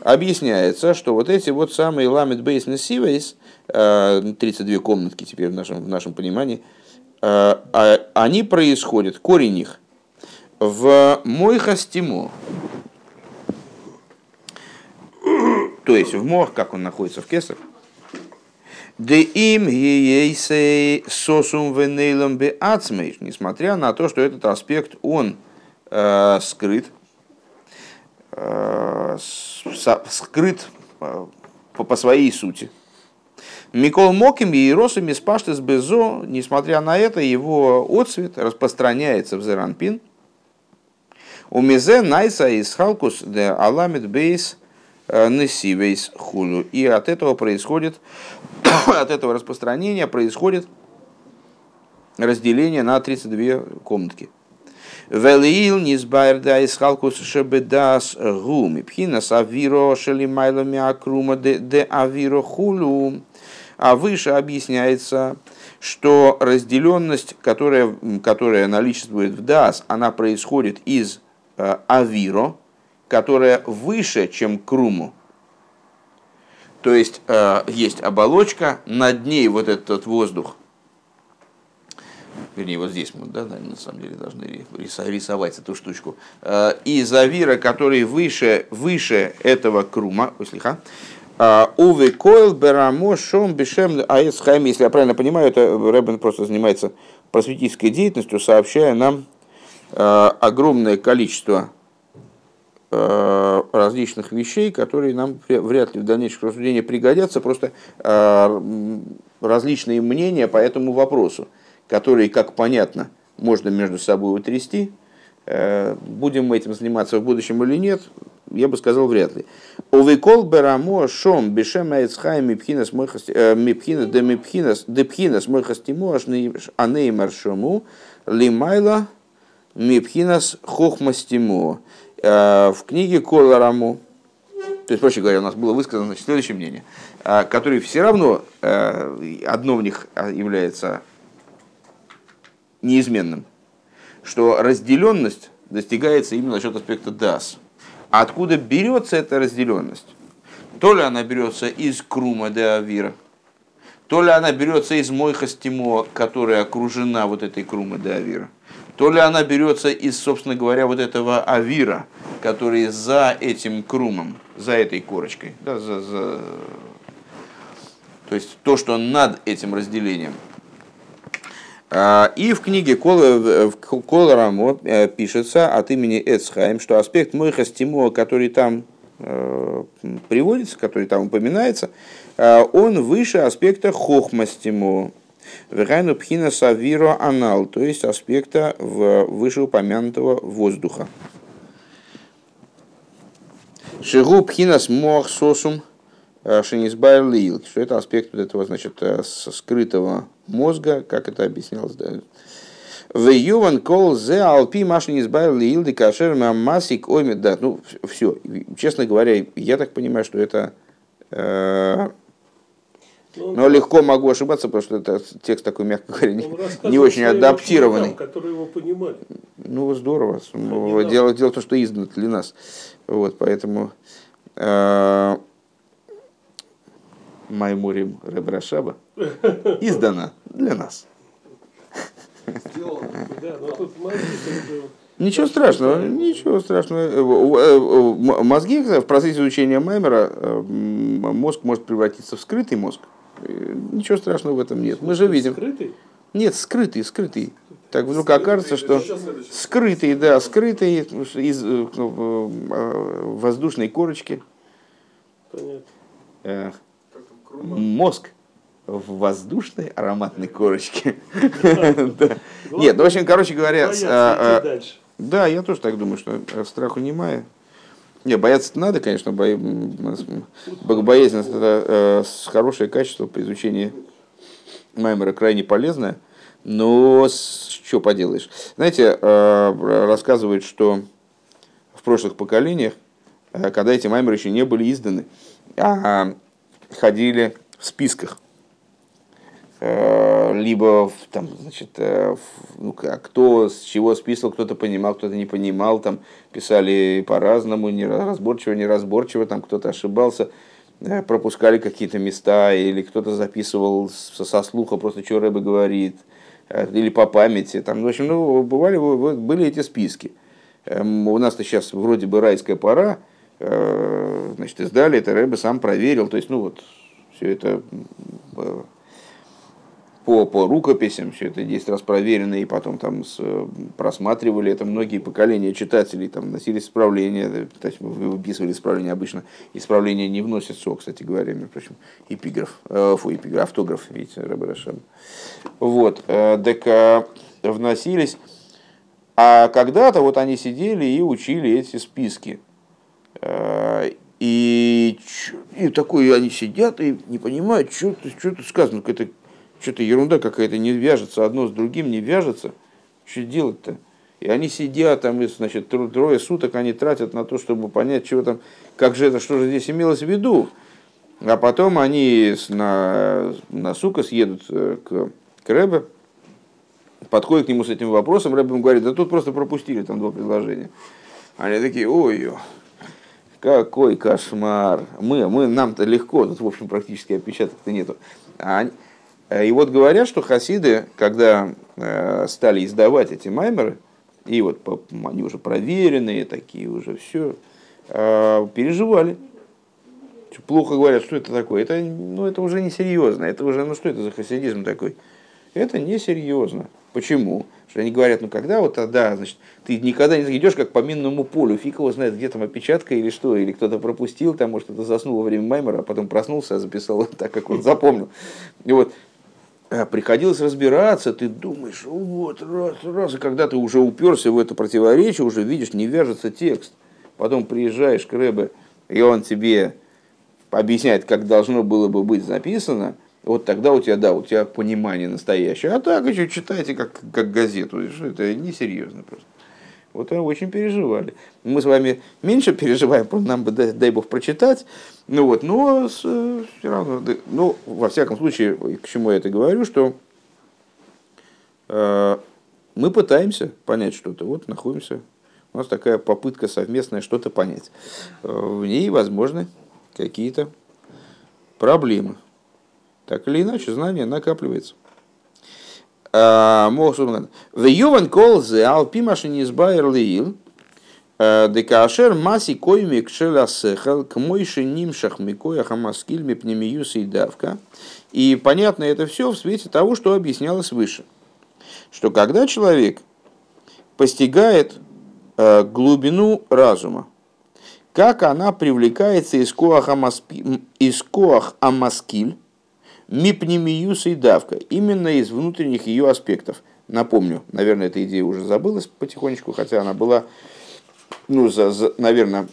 объясняется, что вот эти вот самые ламит бейснес сивес, 32 комнатки теперь в нашем, в нашем понимании – Э, а они происходят, корень их, в Мойхастимо. То есть в Мох, как он находится в Кесар. Де им ейсей сосум венейлом бе ацмейш, несмотря на то, что этот аспект, он э, скрыт, э, скрыт э, по, по своей сути. Микол Моким и Иросами спаштес безо, несмотря на это, его отцвет распространяется в Зеранпин. У Мизе Найса из Халкус де Аламид Бейс Несивейс Хулю. И от этого происходит, [COUGHS] от этого распространения происходит разделение на 32 комнатки. Велиил низбайр да из халкус шебедас гуми пхинас авиро шелимайлами акрума де авиро хулю. А выше объясняется, что разделенность, которая, которая наличествует в Дас, она происходит из э, Авиро, которая выше, чем Круму. То есть э, есть оболочка, над ней вот этот воздух, вернее, вот здесь мы, да, на самом деле должны рисовать эту штучку, э, из Авира, который выше, выше этого Крума, ой, слегка, а, Уве Койл Берамо Шом Бешем Аэс. Если я правильно понимаю, это Рэббен просто занимается просветительской деятельностью, сообщая нам э, огромное количество э, различных вещей, которые нам вряд ли в дальнейшем рассуждении пригодятся, просто э, различные мнения по этому вопросу, которые, как понятно, можно между собой утрясти. Будем мы этим заниматься в будущем или нет, я бы сказал, вряд ли. Увекол берамо шом бешем айцхай мипхинас э, мипхинас де мипхинас де пхинас мойхастимо анеймар шому лимайла мипхинас хохмастимо. Э, в книге Колораму, то есть, проще говоря, у нас было высказано значит, следующее мнение, э, которое все равно, одно в них является неизменным, что разделенность достигается именно за счет аспекта дас – а откуда берется эта разделенность? То ли она берется из Крума де Авира, то ли она берется из Мойха Стимо, которая окружена вот этой Крума де Авира, то ли она берется из, собственно говоря, вот этого авира, который за этим крумом, за этой корочкой, да, за, за... то есть то, что над этим разделением. А, и в книге Колорамо э, пишется от имени Эцхайм, что аспект Мойха Стимуа, который там э, приводится, который там упоминается, э, он выше аспекта Хохма Стимуа. Вегайну пхина савиро анал, то есть аспекта в вышеупомянутого воздуха. Шигу пхинас мох сосум шинисбайр лил, что это аспект вот этого, значит, скрытого мозга, как это объяснялось, да. В Юван кол зе алпи машин избавил лилды кашер масик ойми. Да, ну все. Честно говоря, я так понимаю, что это э, Но легко могу ошибаться, потому что это текст такой, мягко говоря, не, не очень адаптированный. Которые его понимали. Ну, здорово. Ну, дело, дело в том, что издан для нас. Вот, поэтому э, Маймурим Ребрашаба издана для нас. Ничего страшного, ничего страшного. Э, э, мозги в процессе изучения Маймера э, мозг может превратиться в скрытый мозг. Ничего страшного в этом нет. Мы же видим. Скрытый? Нет, скрытый, скрытый. Так вдруг окажется, что скрытый, да, скрытый из воздушной корочки. Понятно. Мозг в воздушной ароматной корочке. [LAUGHS] Нет, ну, в общем, короче говоря... А, а, да, я тоже так думаю, что страху не мая. Не, бояться надо, конечно, бо... богобоязненность это э, хорошее качество при изучении Маймера крайне полезное, но что поделаешь. Знаете, э, рассказывают, что в прошлых поколениях, э, когда эти Маймеры еще не были изданы, а ходили в списках либо там, значит, э, ну, кто с чего списывал, кто-то понимал, кто-то не понимал, там писали по-разному, неразборчиво, неразборчиво, там кто-то ошибался, э, пропускали какие-то места, или кто-то записывал со, слуха просто, что Рэбе говорит, или по памяти. Там, в общем, ну, бывали, были эти списки. Эм, у нас-то сейчас вроде бы райская пора, значит, издали это, Рэбе сам проверил, то есть, ну вот, все это по, по рукописям, все это 10 раз проверено, и потом там с, просматривали это многие поколения читателей, там носили исправления, то есть выписывали исправления обычно. Исправления не вносятся, кстати говоря, между прочим, эпиграф, э, фу, эпиграф, автограф, видите, Рабарашан. Вот, э, так э, вносились. А когда-то вот они сидели и учили эти списки. Э, и, и такой они сидят и не понимают, что, что тут сказано, какая-то что-то ерунда какая-то не вяжется, одно с другим не вяжется. Что делать-то? И они сидят там, и, значит, трое суток они тратят на то, чтобы понять, чего там, как же это, что же здесь имелось в виду. А потом они на, на сука съедут э, к, к Рэбе, подходят к нему с этим вопросом, Рэбе ему говорит, да тут просто пропустили там два предложения. Они такие, ой, какой кошмар. Мы, мы нам-то легко, тут, в общем, практически отпечаток-то нету. А они, и вот говорят, что хасиды, когда э, стали издавать эти маймеры, и вот они уже проверенные такие уже все, э, переживали. Плохо говорят, что это такое. Это, ну, это уже не серьезно. Это уже, ну что это за хасидизм такой? Это несерьезно. Почему? Что они говорят, ну когда вот тогда, значит, ты никогда не идешь как по минному полю, фиг его знает, где там опечатка или что, или кто-то пропустил, там, может, кто-то заснул во время маймера, а потом проснулся, а записал [LAUGHS] так, как он запомнил. И вот Э, приходилось разбираться, ты думаешь, вот, раз, раз, и когда ты уже уперся в это противоречие, уже видишь, не вяжется текст. Потом приезжаешь к Рэбе, и он тебе объясняет, как должно было бы быть записано, вот тогда у тебя, да, у тебя понимание настоящее. А так еще читайте как, как газету, это несерьезно просто. Вот очень переживали. Мы с вами меньше переживаем, нам бы, дай, бог, прочитать. Ну вот, но с, все равно, ну, во всяком случае, к чему я это говорю, что э, мы пытаемся понять что-то. Вот находимся, у нас такая попытка совместная что-то понять. Э, в ней возможны какие-то проблемы. Так или иначе, знание накапливается. В Юван колзе алпимаши не избайр лиил, Декашер маси койми кшеласехал к мойши нимшах микоя хамаскиль мипнемиюс и давка. И понятно это все в свете того, что объяснялось выше. Что когда человек постигает глубину разума, как она привлекается из коах, из коах амаскиль, мипнемиюс и давка, именно из внутренних ее аспектов. Напомню, наверное, эта идея уже забылась потихонечку, хотя она была, ну, за, за наверное,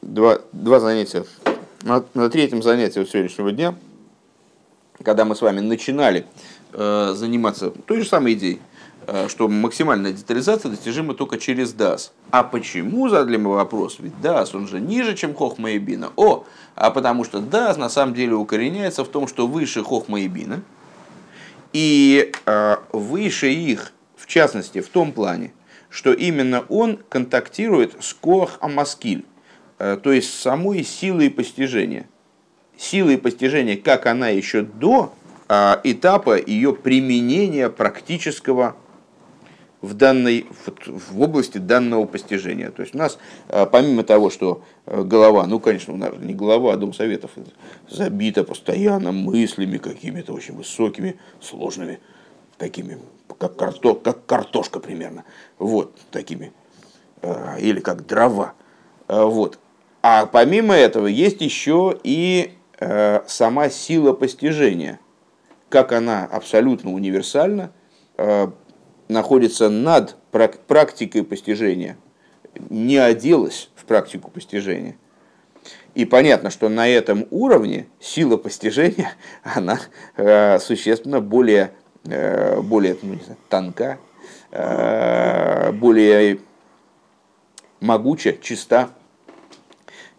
два, два занятия, на, на третьем занятии сегодняшнего дня, когда мы с вами начинали э, заниматься той же самой идеей, что максимальная детализация достижима только через DAS. А почему, задали мы вопрос, ведь DAS, он же ниже, чем Хохма и Бина. О, а потому что DAS на самом деле укореняется в том, что выше Хохма и Бина, и э, выше их, в частности, в том плане, что именно он контактирует с Коах Амаскиль, э, то есть самой силой постижения. Силой постижения, как она еще до э, этапа ее применения практического в, данной, в области данного постижения. То есть у нас, а, помимо того, что э, голова, ну, конечно, у нас не голова, а Дом Советов забита постоянно мыслями какими-то очень высокими, сложными, такими, как, карто, как картошка примерно, вот, такими, э, или как дрова. Э, вот. А помимо этого есть еще и сама сила постижения, как она абсолютно универсальна, находится над практикой постижения, не оделась в практику постижения. И понятно, что на этом уровне сила постижения, [LAUGHS] она э, существенно более, э, более ну, не знаю, тонка, э, более могуча, чиста,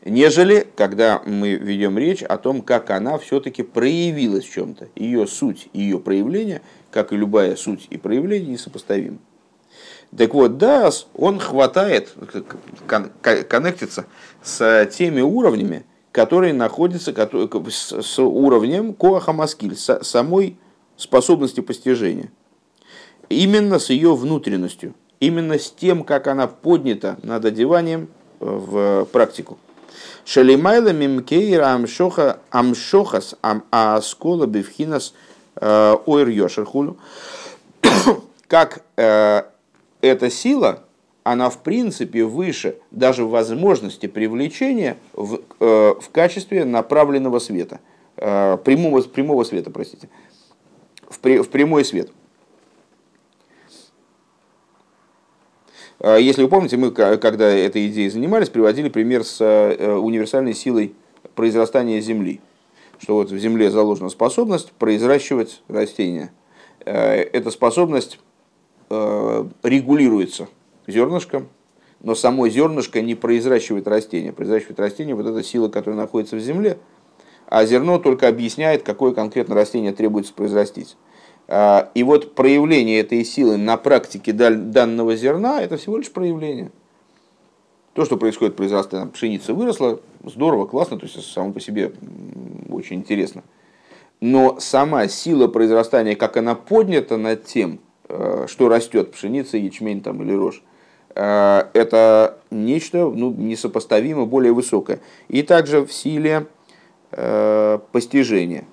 нежели когда мы ведем речь о том, как она все-таки проявилась в чем-то. Ее суть, ее проявление как и любая суть и проявление, несопоставимы. Так вот, Дас, он хватает, коннектится с теми уровнями, которые находятся с уровнем Коаха Маскиль, с самой способности постижения. Именно с ее внутренностью, именно с тем, как она поднята над одеванием в практику. Шалимайла мимкейра амшоха амшохас ам аскола бифхинас – Э, ойр Йошерхулю, [COUGHS] как э, эта сила, она в принципе выше даже возможности привлечения в, э, в качестве направленного света, прямого, прямого света, простите, в, при, в прямой свет. Если вы помните, мы, когда этой идеей занимались, приводили пример с универсальной силой произрастания Земли – что вот в земле заложена способность произращивать растения. Э, эта способность э, регулируется зернышком, но само зернышко не произращивает растение. Произращивает растение вот эта сила, которая находится в земле, а зерно только объясняет, какое конкретно растение требуется произрастить. Э, и вот проявление этой силы на практике данного зерна – это всего лишь проявление. То, что происходит, произрастание пшеница выросла, здорово, классно, то есть само по себе очень интересно. Но сама сила произрастания, как она поднята над тем, э, что растет пшеница, ячмень там, или рожь, э, это нечто ну, несопоставимо более высокое. И также в силе э, постижения.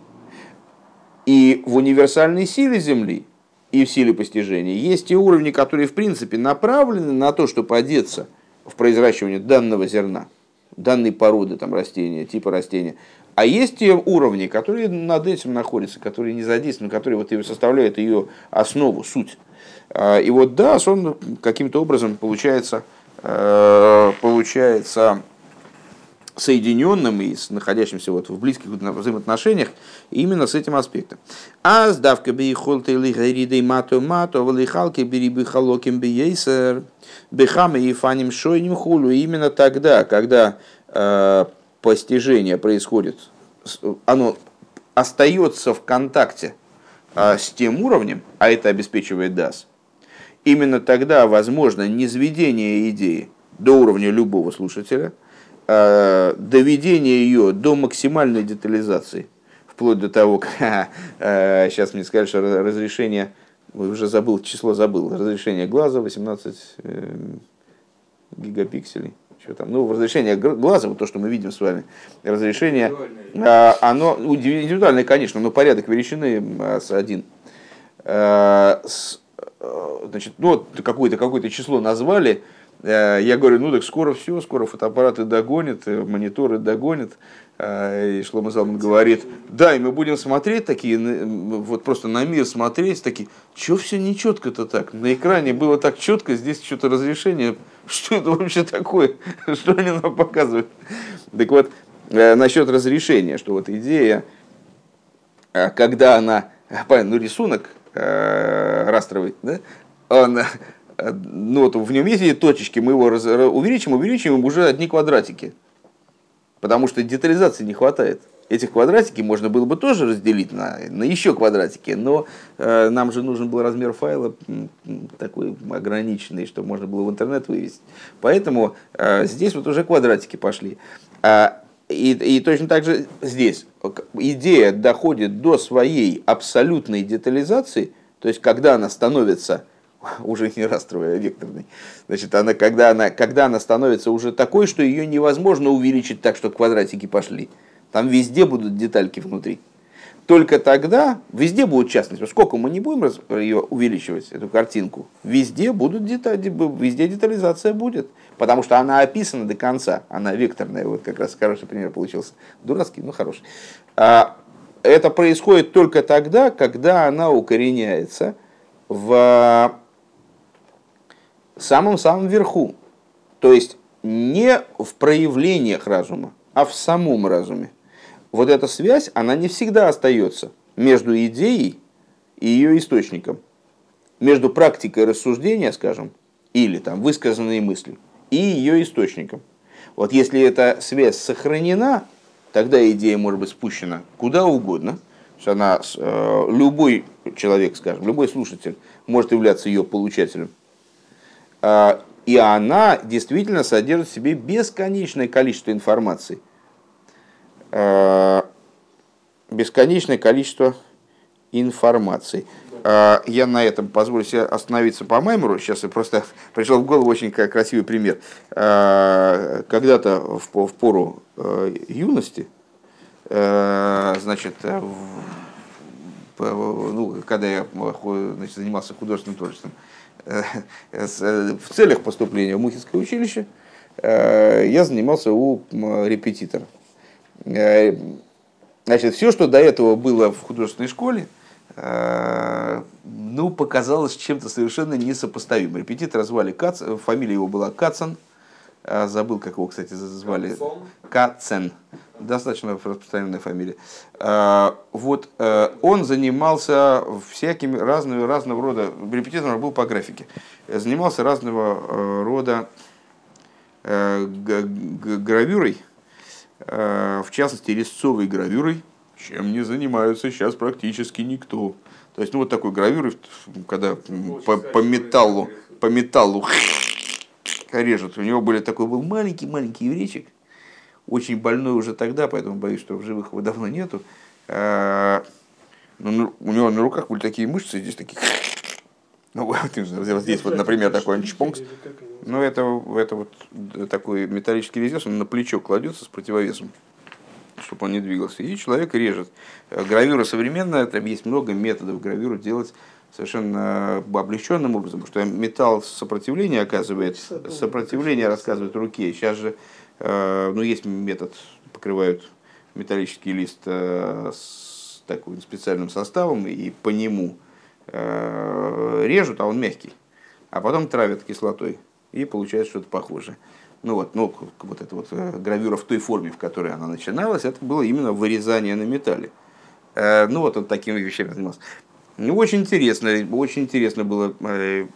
И в универсальной силе Земли и в силе постижения есть те уровни, которые в принципе направлены на то, чтобы одеться в произращивание данного зерна, данной породы там, растения, типа растения. А есть те уровни, которые над этим находятся, которые не задействованы, которые вот и составляют ее основу, суть. А, и вот да, он каким-то образом получается, э, получается соединенным и находящимся вот в близких взаимоотношениях именно с этим аспектом. А сдавка би холты лихаридей мато мато валихалки бери би халоким би ейсер бихаме и фаним шойним хулу. Именно тогда, когда э, постижение происходит, оно остается в контакте а, с тем уровнем, а это обеспечивает DAS, именно тогда возможно низведение идеи до уровня любого слушателя, доведение ее до максимальной детализации, вплоть до того, [LAUGHS] как сейчас мне сказали, что разрешение уже забыл, число забыл, разрешение глаза 18 э, гигапикселей. Что там? Ну, разрешение глаза, вот то, что мы видим с вами, разрешение, оно индивидуальное, конечно, но порядок величины один. А, значит, ну, вот какое-то какое число назвали, я говорю, ну так скоро все, скоро фотоаппараты догонят, мониторы догонят. А, и Шлома Залман говорит, да, и мы будем смотреть такие, вот просто на мир смотреть, такие, что все нечетко-то так? На экране было так четко, здесь что-то разрешение, [LAUGHS] что это вообще такое? [LAUGHS] Что они нам показывают? Так вот, э, насчет разрешения, что вот идея, э, когда она, [LAUGHS] ну рисунок э, растровый, да, он, ну вот в нем есть точечки, мы его увеличим, увеличим, уже одни квадратики. Потому что детализации не хватает. Этих квадратики можно было бы тоже разделить на, на еще квадратики, но э, нам же нужен был размер файла такой ограниченный, чтобы можно было в интернет вывести. Поэтому э, здесь вот уже квадратики пошли. А, и, и точно так же здесь идея доходит до своей абсолютной детализации, то есть когда она становится [LAUGHS] уже не растровой, а векторной. Значит, она, когда, она, когда она становится уже такой, что ее невозможно увеличить так, что квадратики пошли. Там везде будут детальки внутри. Только тогда везде будут частности. Сколько мы не будем ее увеличивать, эту картинку, везде, будут детали, везде детализация будет. Потому что она описана до конца. Она векторная. Вот как раз хороший пример получился. Дурацкий, но хороший. А, это происходит только тогда, когда она укореняется в самом-самом верху. То есть не в проявлениях разума, а в самом разуме. Вот эта связь, она не всегда остается между идеей и ее источником. Между практикой рассуждения, скажем, или там высказанные мысли, и ее источником. Вот если эта связь сохранена, тогда идея может быть спущена куда угодно, она, э, любой человек, скажем, любой слушатель может являться ее получателем. А, и она действительно содержит в себе бесконечное количество информации. А, бесконечное количество информации. А, я на этом позволю себе остановиться по Маймеру. Сейчас я просто [LAUGHS] пришел в голову очень красивый пример. Когда-то в пору э, юности, э, значит, ну, когда я значит, занимался художественным творчеством, Э, э, в целях поступления в Мухинское училище э, я занимался у репетитора. Значит, все, что до этого было в художественной школе, ну, показалось чем-то совершенно несопоставимым. Репетитора звали Кац, фамилия его была Кацан, забыл, как его, кстати, звали. Кацен достаточно распространенная фамилия. А, вот э, он занимался всякими разными, разного рода, репетитором был по графике, занимался разного э, рода э, гравюрой, в частности резцовой гравюрой, чем не занимаются сейчас практически никто. То есть, ну вот такой гравюрой, когда по, по металлу, по металлу режут. У него были такой был маленький-маленький еврейчик, очень больной уже тогда, поэтому боюсь, что в живых его давно нету. А, Но ну, у него на руках были такие мышцы, здесь такие... [LAUGHS] Ну, вот здесь вот, например, такой анчпонкс. Ну, это, это вот такой металлический резец, он на плечо кладется с противовесом, чтобы он не двигался. И человек режет. Гравюра современная, там есть много методов гравюру делать совершенно облегченным образом, потому что металл сопротивление оказывает, сопротивление рассказывает руке. Сейчас же Э, ну, есть метод, покрывают металлический лист э, с таким специальным составом и по нему э, режут, а он мягкий. А потом травят кислотой и получается что-то похожее. Ну вот, ну, вот эта вот гравюра в той форме, в которой она начиналась, это было именно вырезание на металле. Ну вот он такими вещами занимался. Ну, очень интересно, очень интересно было, э,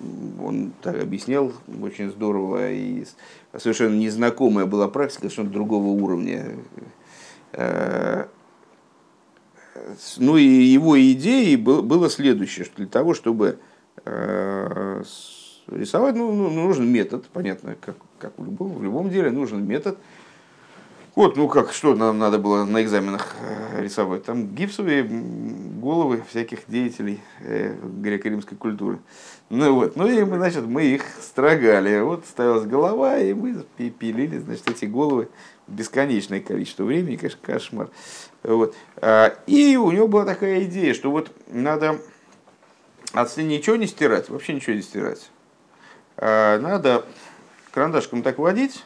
он так объяснял, очень здорово, и совершенно незнакомая была практика, совершенно другого уровня. Э, ну и его идеей было следующее, что для того, чтобы э, рисовать, ну, ну, нужен метод, понятно, как, как в, любом, в любом деле нужен метод, Вот, ну как, что нам надо было на экзаменах э, рисовать? Там гипсовые головы всяких деятелей э, греко-римской культуры. Ну вот, ну и мы, значит, мы их строгали. Вот ставилась голова, и мы пилили, значит, эти головы бесконечное количество времени, конечно, кошмар. Вот. А, и у него была такая идея, что вот надо от ничего не стирать, вообще ничего не стирать. А, надо карандашком так водить,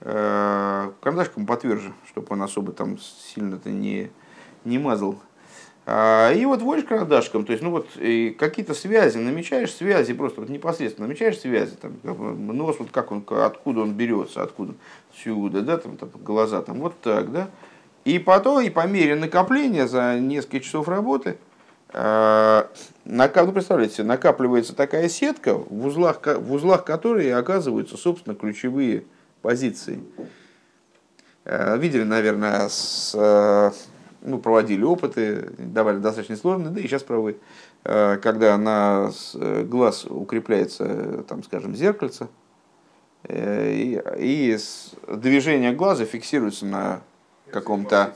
Э, карандашком потверже, чтобы он особо там сильно-то не, не мазал. А, и вот водишь карандашком, то есть, ну вот, какие-то связи, намечаешь связи, просто вот непосредственно намечаешь связи, там, нос, вот как он, откуда он берется, откуда, сюда, да, там, там, глаза, там, вот так, да. И потом, и по мере накопления за несколько часов работы, э, ну, представляете, накапливается такая сетка, в узлах, в узлах которой оказываются, собственно, ключевые позиций. Э, видели, наверное, с, э, ну, проводили опыты, давали достаточно сложные, да и сейчас проводят, э, когда на глаз укрепляется, там, скажем, зеркальце, и, и движение глаза фиксируется на каком-то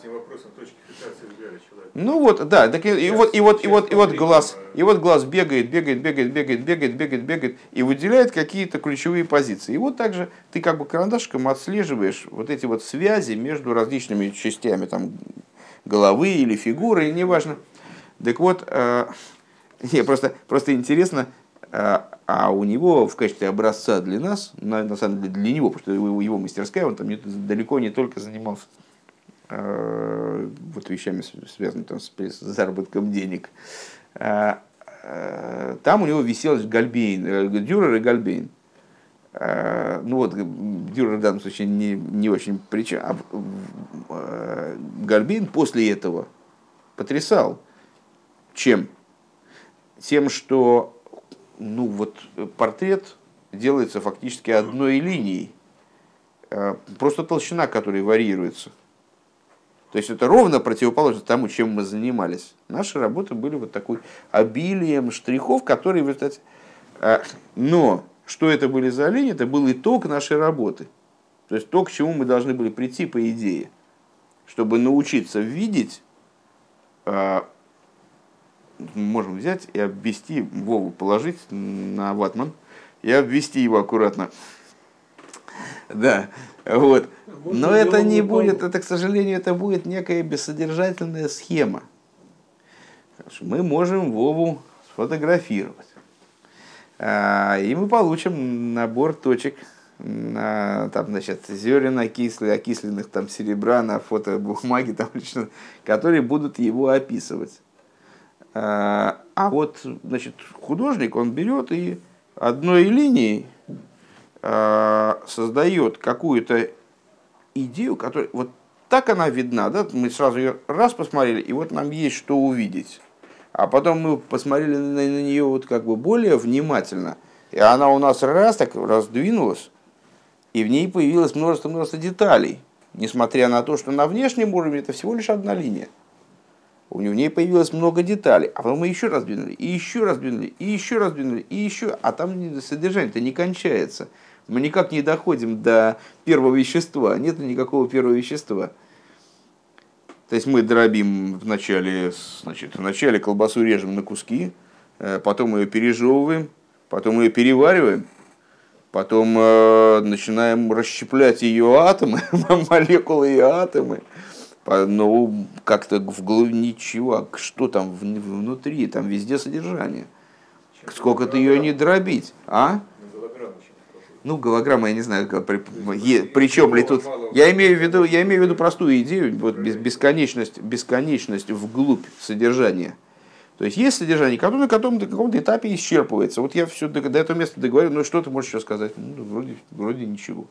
ну вот, да, так и, и вот, и вот, и вот, и вот глаз, и вот глаз бегает, бегает, бегает, бегает, бегает, бегает, бегает, и выделяет какие-то ключевые позиции. И вот также ты как бы карандашиком отслеживаешь вот эти вот связи между различными частями там головы или фигуры, неважно. Так вот, э, [LAUGHS] просто, просто интересно, э, а у него в качестве образца для нас, на, на самом деле для него, потому что его, его мастерская, он там далеко не только занимался вот вещами, связанными там, с заработком денег. Э, э, там у него висел Гальбейн, Дюрер и Гальбейн. Ну вот, Дюрер в данном случае не, не очень причем. А Гальбейн после этого потрясал. Чем? Тем, что ну вот, портрет делается фактически одной линией. Просто толщина, которая варьируется. То есть это ровно противоположно тому, чем мы занимались. Наши работы были вот такой обилием штрихов, которые в результате... Но что это были за линии? Это был итог нашей работы. То есть то, к чему мы должны были прийти по идее. Чтобы научиться видеть, а, можем взять и обвести, Вову положить на ватман и обвести его аккуратно. Да, вот. Но это не будет, это, к сожалению, это будет некая бессодержательная схема. Мы можем Вову сфотографировать. А, и мы получим набор точек на, там, значит, зерен окисли, окисленных там серебра на фотобумаге, [LAUGHS] там, которые будут его описывать. А, а вот значит, художник, он берет и одной линией а, создает какую-то идею, которая вот так она видна, да, мы сразу ее раз посмотрели, и вот нам есть что увидеть. А потом мы посмотрели на, на нее вот как бы более внимательно, и она у нас раз так раздвинулась, и в ней появилось множество-множество деталей, несмотря на то, что на внешнем уровне это всего лишь одна линия. У нее появилось много деталей, а потом мы еще раз двинули, и еще раз двинули, и еще раз двинули, и еще, а там содержание-то не кончается. Мы никак не доходим до первого вещества. Нет никакого первого вещества. То есть мы дробим вначале, значит, вначале колбасу режем на куски, э, потом ее пережевываем, потом ее перевариваем, потом э, начинаем расщеплять ее атомы, [LAUGHS] молекулы и атомы. Ну, как-то вглубь ничего, а что там внутри, там везде содержание. Сколько ты ее не дробить, а? Ну, голограмма, я не знаю, при, при чем ли тут. Я имею в виду, я имею в виду простую идею, вот бесконечность, бесконечность вглубь содержания. То есть есть содержание, которое на каком-то, каком-то этапе исчерпывается. Вот я все до, до этого места договорю, ну что ты можешь еще сказать? Ну, вроде, вроде ничего.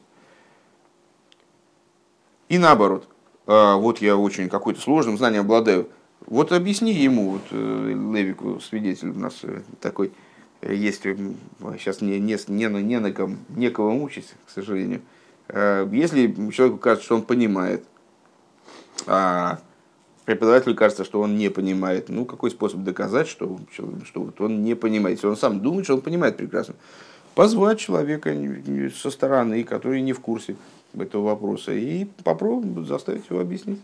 И наоборот. А, вот я очень какой-то сложным знанием обладаю. Вот объясни ему, вот э, Левику, свидетель у нас э, такой, есть сейчас не, не, не, не на ком, некого мучить, к сожалению. Э, если человеку кажется, что он понимает, а преподавателю кажется, что он не понимает, ну какой способ доказать, что, что вот он не понимает? Если он сам думает, что он понимает прекрасно. позвать человека со стороны, который не в курсе этого вопроса, и попробовать заставить его объяснить.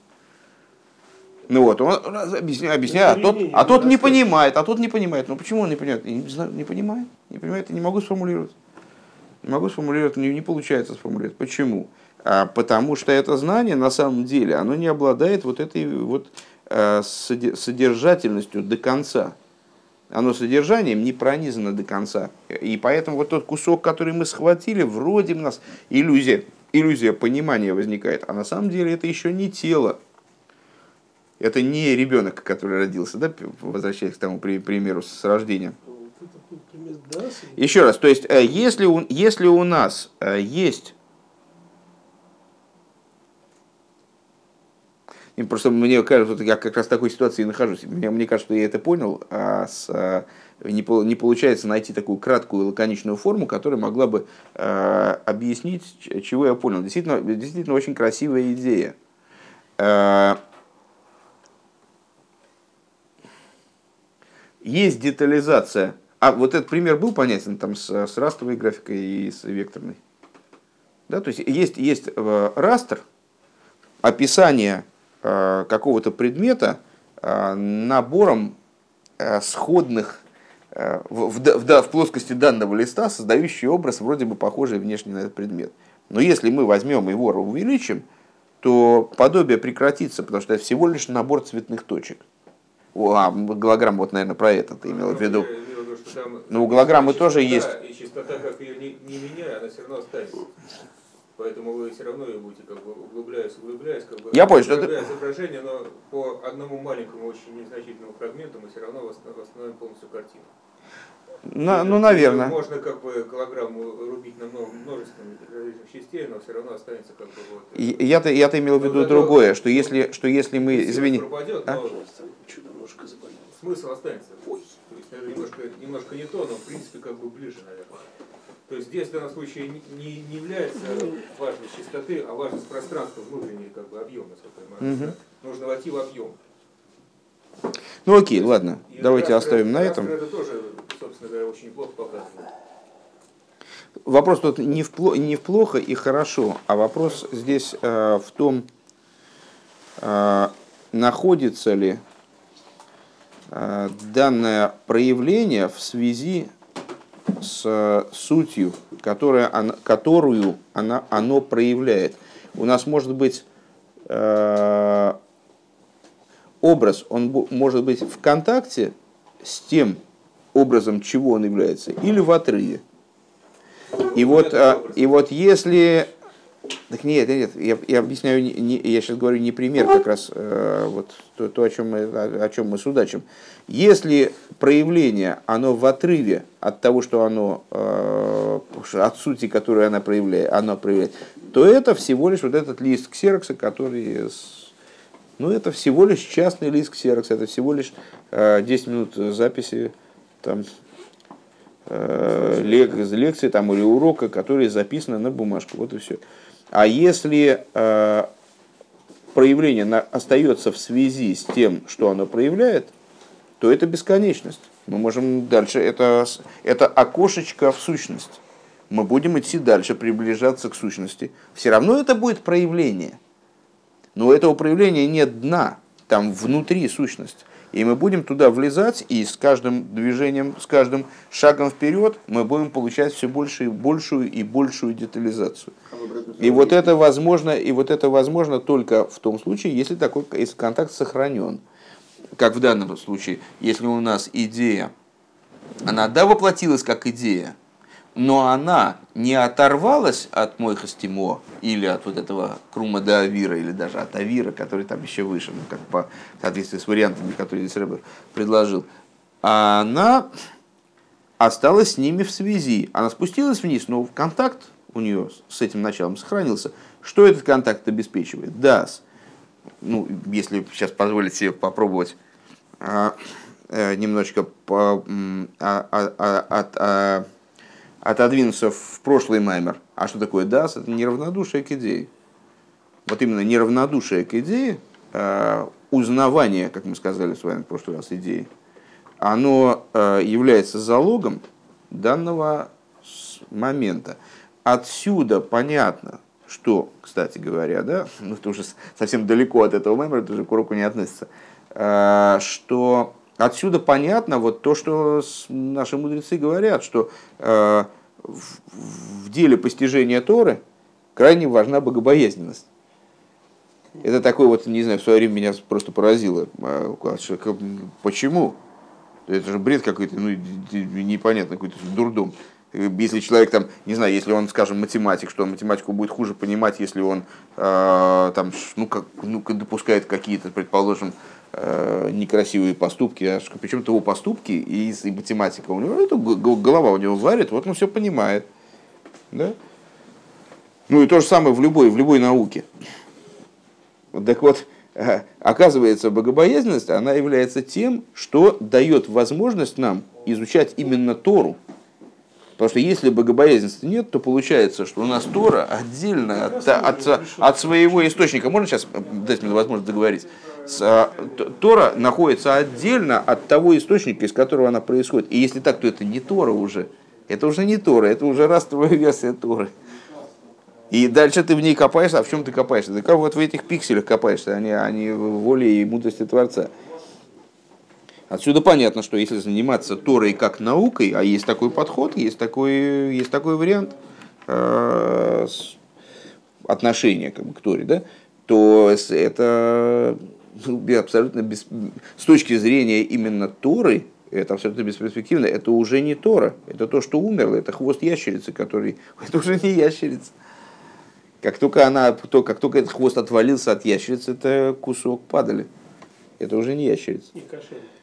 Ну вот, он объясняет, объясняет а тот, а тот не понимает, а тот не понимает. Ну почему он не понимает? не, знаю, не понимает, не понимает, я не могу сформулировать. Не могу сформулировать, не, не получается сформулировать. Почему? А, потому что это знание на самом деле, оно не обладает вот этой вот а, содержательностью до конца. Оно содержанием не пронизано до конца. И поэтому вот тот кусок, который мы схватили, вроде у нас иллюзия, иллюзия понимания возникает. А на самом деле это еще не тело. Это не ребенок, который родился, да, возвращаясь к тому примеру с рождением. Еще раз, то есть, э, если у, если у нас э, есть И просто мне кажется, я как раз в такой ситуации и нахожусь. Мне, мне кажется, что я это понял, а с, э, не, не получается найти такую краткую лаконичную форму, которая могла бы э, объяснить, чего я понял. Действительно, действительно очень красивая идея. Есть детализация. А вот этот пример был понятен там с, с растовой графикой и с векторной. Да, то есть есть, есть э, растер, описание э, какого-то предмета э, набором сходных в, в, в, в плоскости данного листа, создающий образ, вроде бы похожий внешне на этот предмет. Но если мы возьмем его увеличим, то подобие прекратится, потому что это всего лишь набор цветных точек. А, голограмма, вот, наверное, про это ты имел в виду. Ну, у голограммы тоже есть. И частота, как ее не, не меняя, она все равно останется. Поэтому вы все равно ее будете как бы углубляясь, углубляясь, как бы Я понял, что это... изображение, но по одному маленькому, очень незначительному фрагменту мы все равно восстановим полностью картину. На, ну, наверное. Можно как бы голограмму рубить на множество различных частей, но все равно останется как бы вот. Я-то я-то имел в виду ну, другое, что если, что если мы, извини, пропадет, а? но смысл останется. Ой. То есть это немножко, немножко не то, но в принципе как бы ближе, наверное. То есть здесь в данном случае не, не является важность частоты, а важность пространства внутренней как бы объема, угу. Нужно войти в объем. Ну окей, ладно, и давайте оставим на этом. Это тоже, собственно говоря, очень плохо показывает. Вопрос тут не в, плохо, не в плохо и хорошо, а вопрос здесь э, в том, э, находится ли данное проявление в связи с сутью, которая, которую она, оно проявляет. У нас может быть э, образ, он может быть в контакте с тем образом, чего он является, или в отрыве. И вот, а, и вот если так нет, нет, я, я объясняю, не, я сейчас говорю не пример, как раз э, вот то, то о, чем мы, о, о чем мы судачим. Если проявление, оно в отрыве от того, что оно, э, от сути, которую она проявляет, оно проявляет, то это всего лишь вот этот лист ксерокса, который, ну это всего лишь частный лист ксерокса, это всего лишь э, 10 минут записи там, э, лек, лекции там, или урока, которые записаны на бумажку. Вот и все. А если э, проявление остается в связи с тем, что оно проявляет, то это бесконечность. Мы можем дальше, это, это окошечко в сущность. Мы будем идти дальше, приближаться к сущности. Все равно это будет проявление. Но у этого проявления нет дна, там внутри сущность. И мы будем туда влезать, и с каждым движением, с каждым шагом вперед мы будем получать все больше и большую и большую детализацию. И вот это возможно, и вот это возможно только в том случае, если такой если контакт сохранен. Как в данном случае, если у нас идея, она да воплотилась как идея, но она не оторвалась от Мойхастимо или от вот этого Крума до Авира, или даже от Авира, который там еще выше, ну, как по соответствии с вариантами, которые здесь Рэбер предложил, а она осталась с ними в связи. Она спустилась вниз, но контакт у нее с этим началом сохранился. Что этот контакт обеспечивает? DAS. Ну, если сейчас позволить себе попробовать а, а, немножечко по, а, а, а. А, отодвинуться в прошлый маймер. А что такое дас? Это неравнодушие к идее. Вот именно неравнодушие к идее, э, узнавание, как мы сказали с вами в прошлый раз, идеи, оно э, является залогом данного момента. Отсюда понятно, что, кстати говоря, да, [LAUGHS] ну это уже совсем далеко от этого мемора, это уже к уроку не относится, э, что отсюда понятно вот то, что наши мудрецы говорят, что э, в деле постижения Торы крайне важна богобоязненность. Это такой вот, не знаю, в свое время меня просто поразило. А, почему? Это же бред какой-то, ну, непонятно, какой-то дурдом. Если человек там, не знаю, если он, скажем, математик, что он математику будет хуже понимать, если он э, там, ну, как, ну, допускает какие-то, предположим, э, некрасивые поступки, а причем-то его поступки и, и математика у него, это голова у него варит, вот он все понимает. Да? Ну и то же самое в любой, в любой науке. Так вот, э, оказывается, богобоязненность, она является тем, что дает возможность нам изучать именно Тору. Потому что если богобоязненности нет, то получается, что у нас Тора отдельно от, от, от своего источника. Можно сейчас дать мне возможность договорить? А, Тора находится отдельно от того источника, из которого она происходит. И если так, то это не Тора уже. Это уже не Тора, это уже растовая версия Торы. И дальше ты в ней копаешься, а в чем ты копаешься? Ты как вот в этих пикселях копаешься, они, они в воле и мудрости Творца. Отсюда понятно, что если заниматься Торой как наукой, а есть такой подход, есть такой, есть такой вариант э, отношения к Торе, да, то это абсолютно без, с точки зрения именно Торы, это абсолютно бесперспективно, это уже не Тора, это то, что умерло, это хвост ящерицы, который, [LAUGHS] это уже не ящерица. Как только, она, то, как только этот хвост отвалился от ящерицы, это кусок падали. Это уже не ящерица. Не кошерный.